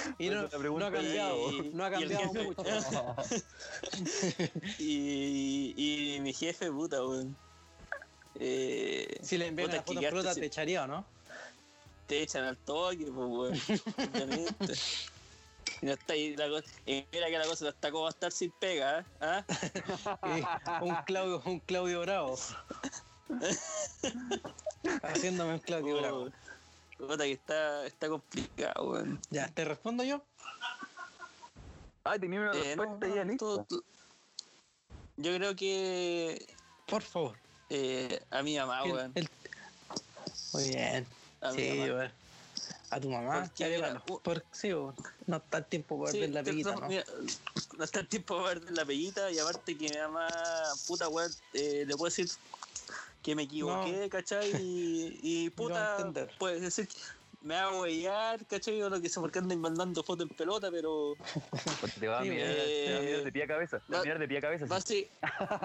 *laughs* Y no, ha cambiado, y- no ha y cambiado jefe- mucho. *laughs* Y, y mi jefe, puta, weón. Eh, Si le envían puta, la es que foto en quedaste pelota, sin- te echaría, ¿o no? te echan al toque, pues, weón. *laughs* Y, *laughs* no está, y, la cosa- y mira que la cosa está como va a estar sin pega, ¿eh? ¿Ah? Eh, *laughs* un Claudio, un Claudio Bravo. *laughs* Haciéndome un Claudio Bravo. Oh, Puta que está, está complicado, weón. Ya, ¿te respondo yo? Ah, tenía una Eh, no, respuesta ya no, lista. tú- tú- Yo creo que Por favor. eh, a mi mamá, El- weón. el- Muy bien. A Sí, weón. A tu mamá. Porque, ya mira, dígalo. u- Por, sí, weón. no está el tiempo para Sí, ver la peguita, no, ¿no? mira, no está el tiempo para perder la peguita y aparte que mi mamá, puta weón, eh, le puedo decir que me equivoqué, ¿cachai? Y, *laughs* puta, entender. puede decir que me va a huellar, ¿cachai? O lo que sea, porque andan mandando fotos en pelota, pero *laughs* Porque te va a mirar, eh, te va a mirar de pie a cabeza. Te va a va- mirar de pie a cabeza. va a, sí. se-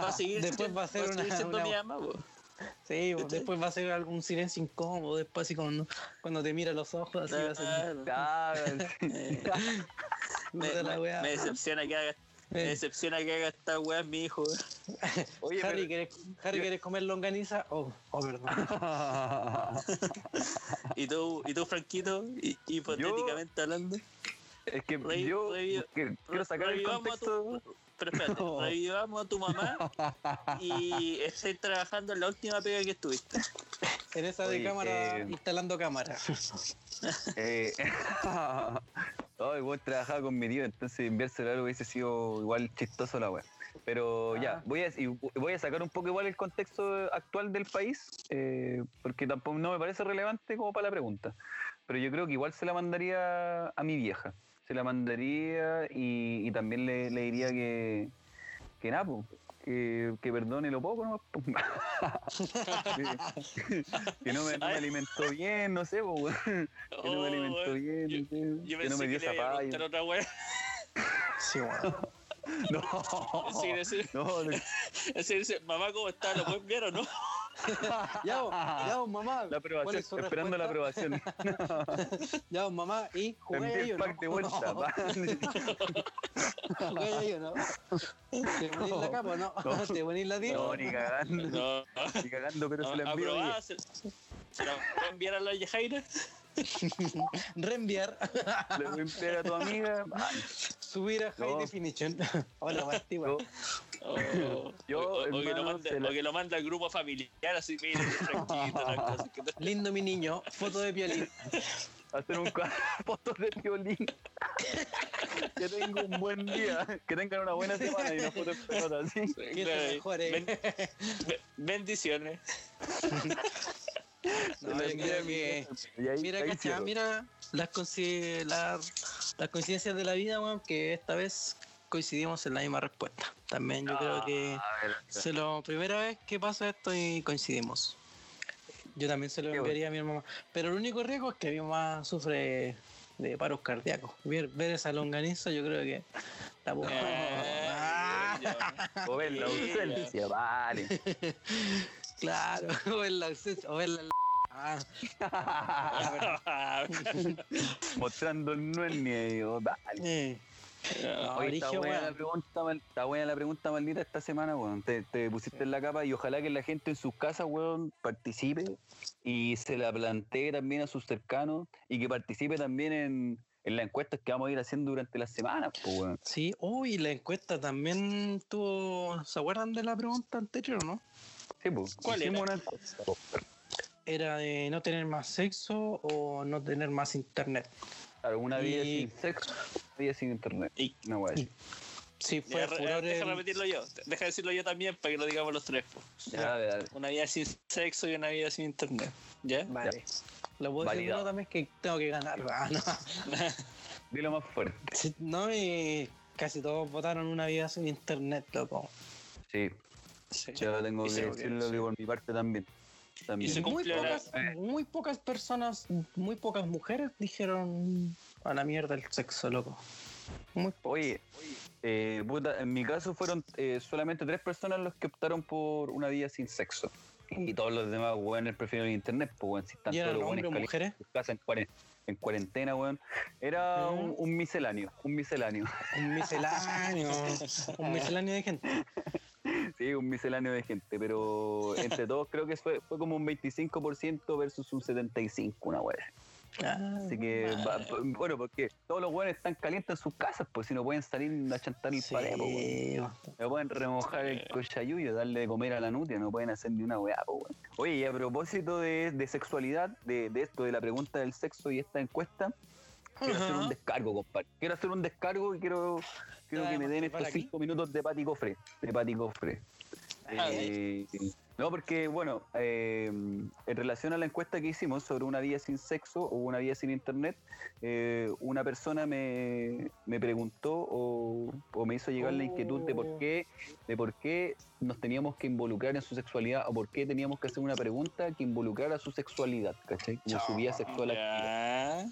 va a seguir *laughs* Después va a ser una- siendo una- mi mamá. Sí, después va a ser algún silencio incómodo, después así cuando, cuando te mira los ojos, así va a ser. *laughs* Eh, me, la decepciona que haga me Eh, decepciona que haga esta weá mi hijo. Oye, Harry, pero- ¿quieres, Harry, ¿quieres comer longaniza? Oh, oh, perdón. *laughs* Y tú, y tú Franquito, hi- hipotéticamente hablando. es que yo revi- que- quiero sacar el a tu- contexto. Pero espérate, *laughs* No. revivamos a tu mamá *laughs* y estés trabajando en la última pega que estuviste. En esa de Oye, cámara, eh, instalando cámara. *laughs* Eh, Ay, vos trabajaba con mi tío, entonces enviárselo algo hubiese sido igual chistoso la wea. Pero ya, Ah. voy a, voy a sacar un poco igual el contexto actual del país, eh, porque tampoco no me parece relevante como para la pregunta. Pero yo creo que igual se la mandaría a mi vieja. Se la mandaría y, y también le, le diría que, que nada, que, que perdone lo poco, ¿no? *laughs* que, que no, me, no me alimentó bien, no sé, po, que no me alimentó Oh, weón. bien, Yo, no sé, yo que no me dio zapallo. otra weá. Sí, bueno. *laughs* No, Sí, decir, no, no. decir, decir, mamá, ¿cómo está? ¿Lo pueden ver o no? *laughs* Ya, vos, ya, vos, mamá. La ¿cuál aprobación, esperando la respuesta? aprobación. *laughs* Ya, vos, mamá, y jugué ahí no. pack de vuelta. *laughs* pa. Jugué ahí no. ¿Te ponís la capa o no? No. ¿Te ponís la tía? No, ni cagando. No. Ni cagando, pero se la envío. Se, la pueden enviar a la Yajaira. *laughs* Reenviar. Le voy a enviar a tu amiga. Subir a High No. Definition. *laughs* Hola, Martí, yo- O, Yo, o- o que lo hermano, manda, se la- o que lo manda al grupo familiar, así, mire, *laughs* tranquilo, las cosas que te- Lindo mi niño. Foto de piolín. hacer un cuadro de de violín. que tenga un buen día, que tengan una buena semana y una foto en pelota, ¿sí? Que te mejore. Ben- ben- bendiciones. *laughs* No, creo que. Mira, mira las, coinci- la- las coincidencias de la vida, weón, que esta vez coincidimos en la misma respuesta. También yo creo que A ver, es la primera vez que pasa esto y coincidimos. Yo también se lo enviaría a mi mamá. Pero el único riesgo es que mi mamá sufre de paros cardíacos. Ver, ver esa longaniza, yo creo que la puedo- Eh, Ah, o ver la ausencia, vale. *laughs* claro, *laughs* o ver la o ver la. Ah, *laughs* Mostrando el oh, eh. No, Oye, está buena, la pregunta, mal- está buena la pregunta maldita esta semana, weón. Te, te pusiste en la capa y ojalá que la gente en sus casas, weón, participe y se la plantee también a sus cercanos y que participe también en, en las encuestas que vamos a ir haciendo durante la semana, pues, weón. Sí, uy, la encuesta también tuvo. ¿Se acuerdan de la pregunta anterior, no? Sí, pues. ¿Cuál hicimos era? una. Era de no tener más sexo o no tener más internet. Claro, una vida Y- sin sexo, una vida sin internet. Y- Una weá así. Sí, fue Ya, re- furor deja el- repetirlo yo. Deja decirlo yo también para que lo digamos los tres. po. Ya, dale, dale. Una vida sin sexo y una vida sin internet. ¿Ya? Vale. Lo puedo decir Validado. yo también que tengo que ganar. ah, no. *laughs* Dilo más fuerte. Sí, No, y casi todos votaron una vida sin internet, loco. Sí, Sí. yo tengo Y que decirlo que por mi parte también. También. Y se muy la- pocas, muy pocas personas, muy pocas mujeres dijeron a la mierda el sexo, loco. Muy Oye, eh, puta, en mi caso fueron eh, solamente tres personas los que optaron por una vida sin sexo. Y todos los demás, weón, prefieren el internet, pues, weón, si están ¿Y todos hombres mujeres? en casa en, cuaren- en cuarentena, weón. Era Mm. un, un misceláneo, un misceláneo. Un misceláneo, un misceláneo de gente. *laughs* sí, un misceláneo de gente, pero *laughs* entre todos creo que fue, fue como un 25% versus un 75%, una weón. Ah, Así que, va- bueno, porque todos los weones están calientes en sus casas, pues si no pueden salir a chantar el sí, pared, pues. No pueden remojar el cochayuyo, darle de comer a la nutria, no pueden hacer ni una weá, weón. Oye, y a propósito de, de sexualidad, de, de esto, de la pregunta del sexo y esta encuesta, quiero hacer un descargo, compadre. Quiero hacer un descargo y quiero, quiero ¿Te que me den vas a estos aquí? cinco minutos de Pati Cofre. De Pati Cofre. Eh, no, porque, bueno, eh, en relación a la encuesta que hicimos sobre una vida sin sexo o una vida sin internet, eh, una persona me, me preguntó o, o me hizo llegar la inquietud de por Oh. qué de por qué nos teníamos que involucrar en su sexualidad o por qué teníamos que hacer una pregunta que involucrara su sexualidad, ¿cachai? Como su vida sexual activa.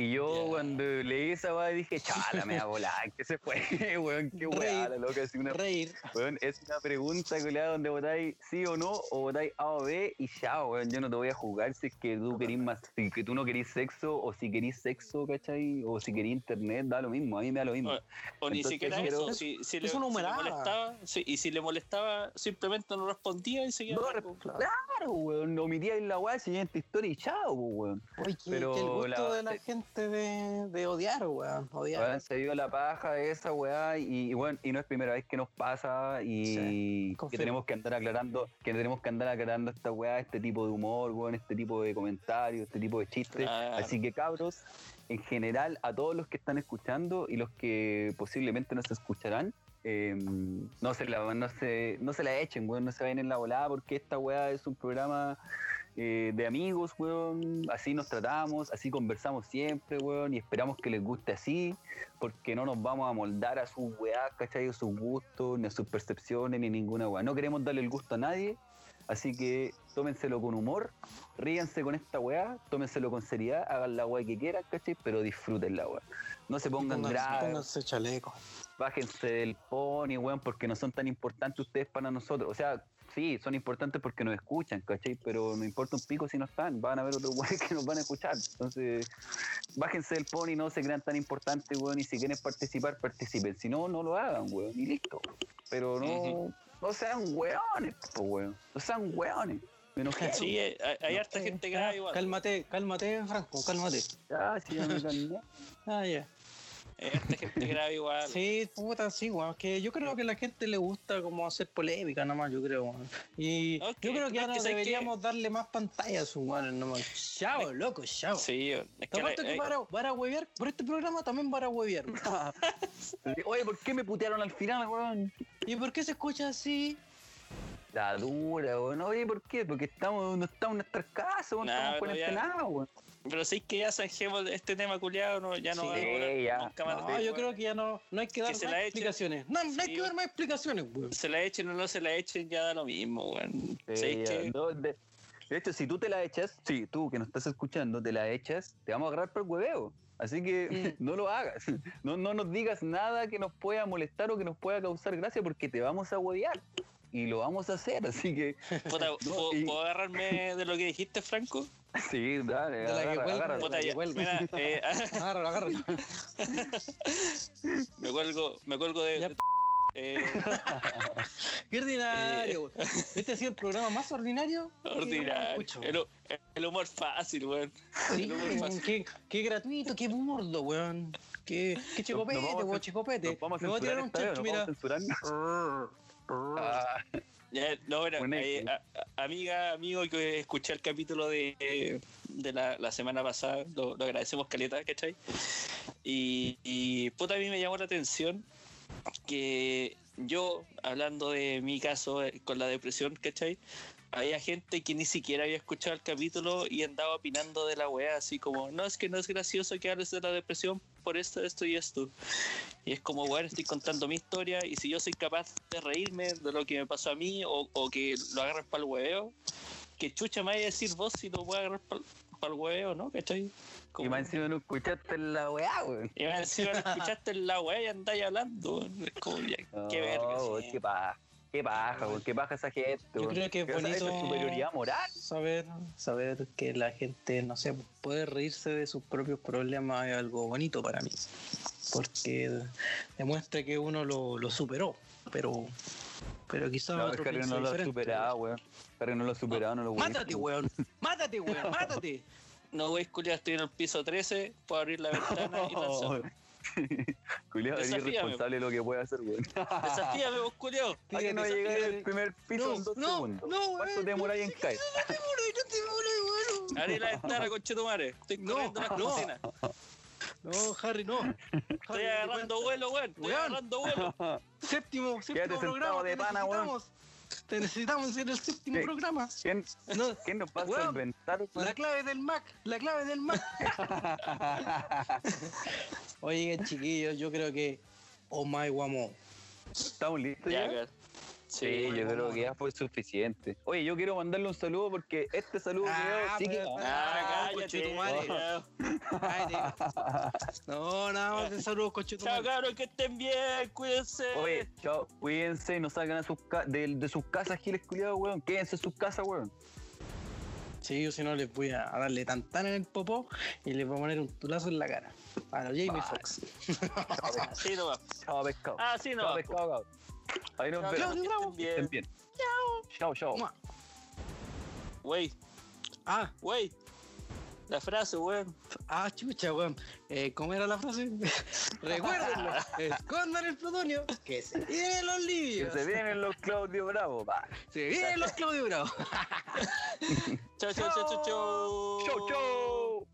Y yo cuando leí esa weá dije, chala, me va a volar, *laughs* que se fue, *laughs* weón, qué weá, la loca, así una Reír. Weón, es una pregunta culiada, donde votáis sí o no, o votáis A o B y ya, weón. Yo no te voy a jugar si es que tú querís más, si que tú no querís sexo, o si querís sexo, ¿cachai? O si querís internet, da lo mismo, a mí me da lo mismo. O ni Entonces, siquiera quiero- eso. Si, si es le, una si le molestaba, sí, y si le molestaba, simplemente no respondía y seguía. No, largo. Claro, weón, omitíais la weá, siguiente historia y chao, weón. Qué, Pero qué el gusto la- de la gente de, de odiar, weón. Odiar. Weón, se dio la paja de esa weá y, y bueno, y no es primera vez que nos pasa y Sí, que tenemos que andar aclarando, que tenemos que andar aclarando esta weá, este tipo de humor, weón, este tipo de comentarios, este tipo de chistes. Claro. Así que cabros, en general, a todos los que están escuchando y los que posiblemente nos escucharán, eh, no se la no se, no se la echen, weón, no se vayan en la volada porque esta weá es un programa eh, de amigos, weón. Así nos tratamos, así conversamos siempre, weón, y esperamos que les guste así, porque no nos vamos a moldar a sus weás, ¿cachai? A sus gustos, ni a sus percepciones, ni ninguna weá. No queremos darle el gusto a nadie, Así que tómenselo con humor, ríanse con esta weá, tómenselo con seriedad, hagan la weá que quieran, ¿cachai? Pero disfruten la weá. No se pongan Pónganse- graves, Pónganse chaleco. bájense del pony, weón, porque no son tan importantes ustedes para nosotros. O sea, sí, son importantes porque nos escuchan, ¿cachai? Pero no importa un pico si no están, van a ver otros *laughs* weones que nos van a escuchar. Entonces, bájense del pony, no se crean tan importantes, weón, y si quieren participar, participen. Si no, no lo hagan, weón, y listo. Pero no, no sean weones, po, weón. No sean weones. Me enojé. Sí, hay, hay harta gente grave igual. Cálmate, cálmate, Franco, cálmate. Ya, sí, ya me calmé. Ah, ya. Hay harta gente grave igual. Sí, puta, sí, weón. Que yo creo que a la gente le gusta como hacer polémica nomás, yo creo, weón. Y yo creo que no, ahora que deberíamos darle más pantalla a sus weones nomás. Chao, loco, chao. Sí, es que la- que eh, para, para huevear, por este programa también para huevear. *laughs* Oye, ¿por qué me putearon al final, weón? ¿Y por qué se escucha así? La dura, weón. Oye, ¿por qué? Porque estamos, no estamos en nuestras casas, weón. Nah, estamos cuarentenados, weón. Pero sí que ya zanjemos este tema culiado, no, ya no Sí, a ya. nunca más de No, este yo creo que ya no, no hay que dar más explicaciones. No, no hay Sí, que dar más explicaciones, weón. Se la echen o no se la echen, ya da lo mismo, weón. De, de hecho, si tú te la echas, sí, tú que nos estás escuchando, te la echas, te vamos a agarrar por el hueveo. Así que *laughs* no lo hagas. No, no nos digas nada que nos pueda molestar o que nos pueda causar gracia porque te vamos a huevear. Y lo vamos a hacer, así que Puta, *laughs* No, ¿puedo, y- puedo agarrarme de lo que dijiste, Franco? sí, dale, agarra, eh, *laughs* *laughs* Agárralo, agárralo. me cuelgo, me cuelgo de... Ya. de- eh, Qué ordinario, weón. Este ha sido el programa más ordinario. ordinario. El, el humor fácil, weón. Sí, el humor weón, fácil. qué, qué gratuito, qué mordo, weón. Qué, qué chicopete, vamos a weón, chicopete. Nos vamos a voy a censurar tirar un chancho, mira. vamos a. Ah, no, bueno, Buena eh, a- amiga, amigo que escuché el capítulo de, de la, la semana pasada, lo, lo agradecemos caleta, ¿cachai? Y, y puta, a mí me llamó la atención que yo, hablando de mi caso eh, con la depresión, ¿cachai? Había gente que ni siquiera había escuchado el capítulo y andaba opinando de la weá, así como, no, es que no es gracioso que hables de la depresión por esto, esto y esto. Y es como, bueno, estoy contando mi historia y si yo soy capaz de reírme de lo que me pasó a mí o, o que lo agarres para el hueveo, que chucha me vaya a decir vos si lo voy a agarrar para el hueveo, ¿no? ¿Cachai? Como- y más encima no escuchaste la weá, weón. y más encima no escuchaste la weá y andáis hablando. Es como, ya, qué *laughs* verga. No, sí. qué paja. Qué paja, weón. Qué paja esa gente, Yo creo que es esa- bonito- superioridad moral. Saber, saber que la gente, no sé, puede reírse de sus propios problemas es algo bonito para mí. Porque demuestra que uno lo, lo superó. Pero, pero quizás No, otro Harry no lo ha superado, weón. Harry no lo ha superado, no lo voy a Mátate, weón. Mátate, weón. *laughs* Mátate. No, güey, culia, estoy en el piso 13, puedo abrir la ventana y *laughs* lanzar. *laughs* Culeado, Desafíame, irresponsable de lo que puede hacer, weón. Desafíame vos, culiao. *laughs* ¿A que no llegar al primer piso No, en dos no, segundos? no, ¿Cuánto te demoráis en caer? No te moles, no te moles, weón. Abrí la *laughs* ventana, conchetumare. Estoy No, corriendo la no. cocina. No, Harry, no. Estoy agarrando vuelo, weón. Estoy Weón. agarrando vuelo. Séptimo, séptimo Quédate programa. de pana, weón. Te necesitamos en el séptimo Sí. programa. ¿Quién, No, ¿Quién nos va a Weón, solventar? la clave del Mac, la clave del Mac. *laughs* Oye, chiquillos, yo creo que Oh my guamo. ¿Estamos listos Ya, ya? Sí, Sí, yo creo que ya fue suficiente. Oye, yo quiero mandarle un saludo porque este saludo que Ah, veo sí que... Ah, conche *laughs* cállate. No, nada más de saludos, Chao, cabros, que estén bien. Cuídense. Oye, chao, cuídense, no salgan a sus ca- de, de sus casas, giles culiados, weón. Quédense en sus casas, weón. Sí, yo si no les voy a darle tantan en el popó y les voy a poner un tulazo en la cara. A los Jamie. Foxx. Así nomás. Chao, pescado. Así chao, nomás. pescado, cabrón. Ahí nos Chao, vemos. cabros, que Bravo. estén bien. Chao, chao. Mua. Wey, Ah, wey. La frase, weón. ah, chucha, weón. Eh, ¿Cómo era la frase? *laughs* Recuérdenlo. *laughs* Escondan el plutonio. Que se vienen los Que libios. se vienen los Claudio Bravo, va. *laughs* Se vienen los Claudio Bravo. Chao, chao, chao, chao, chao. Chau, chau.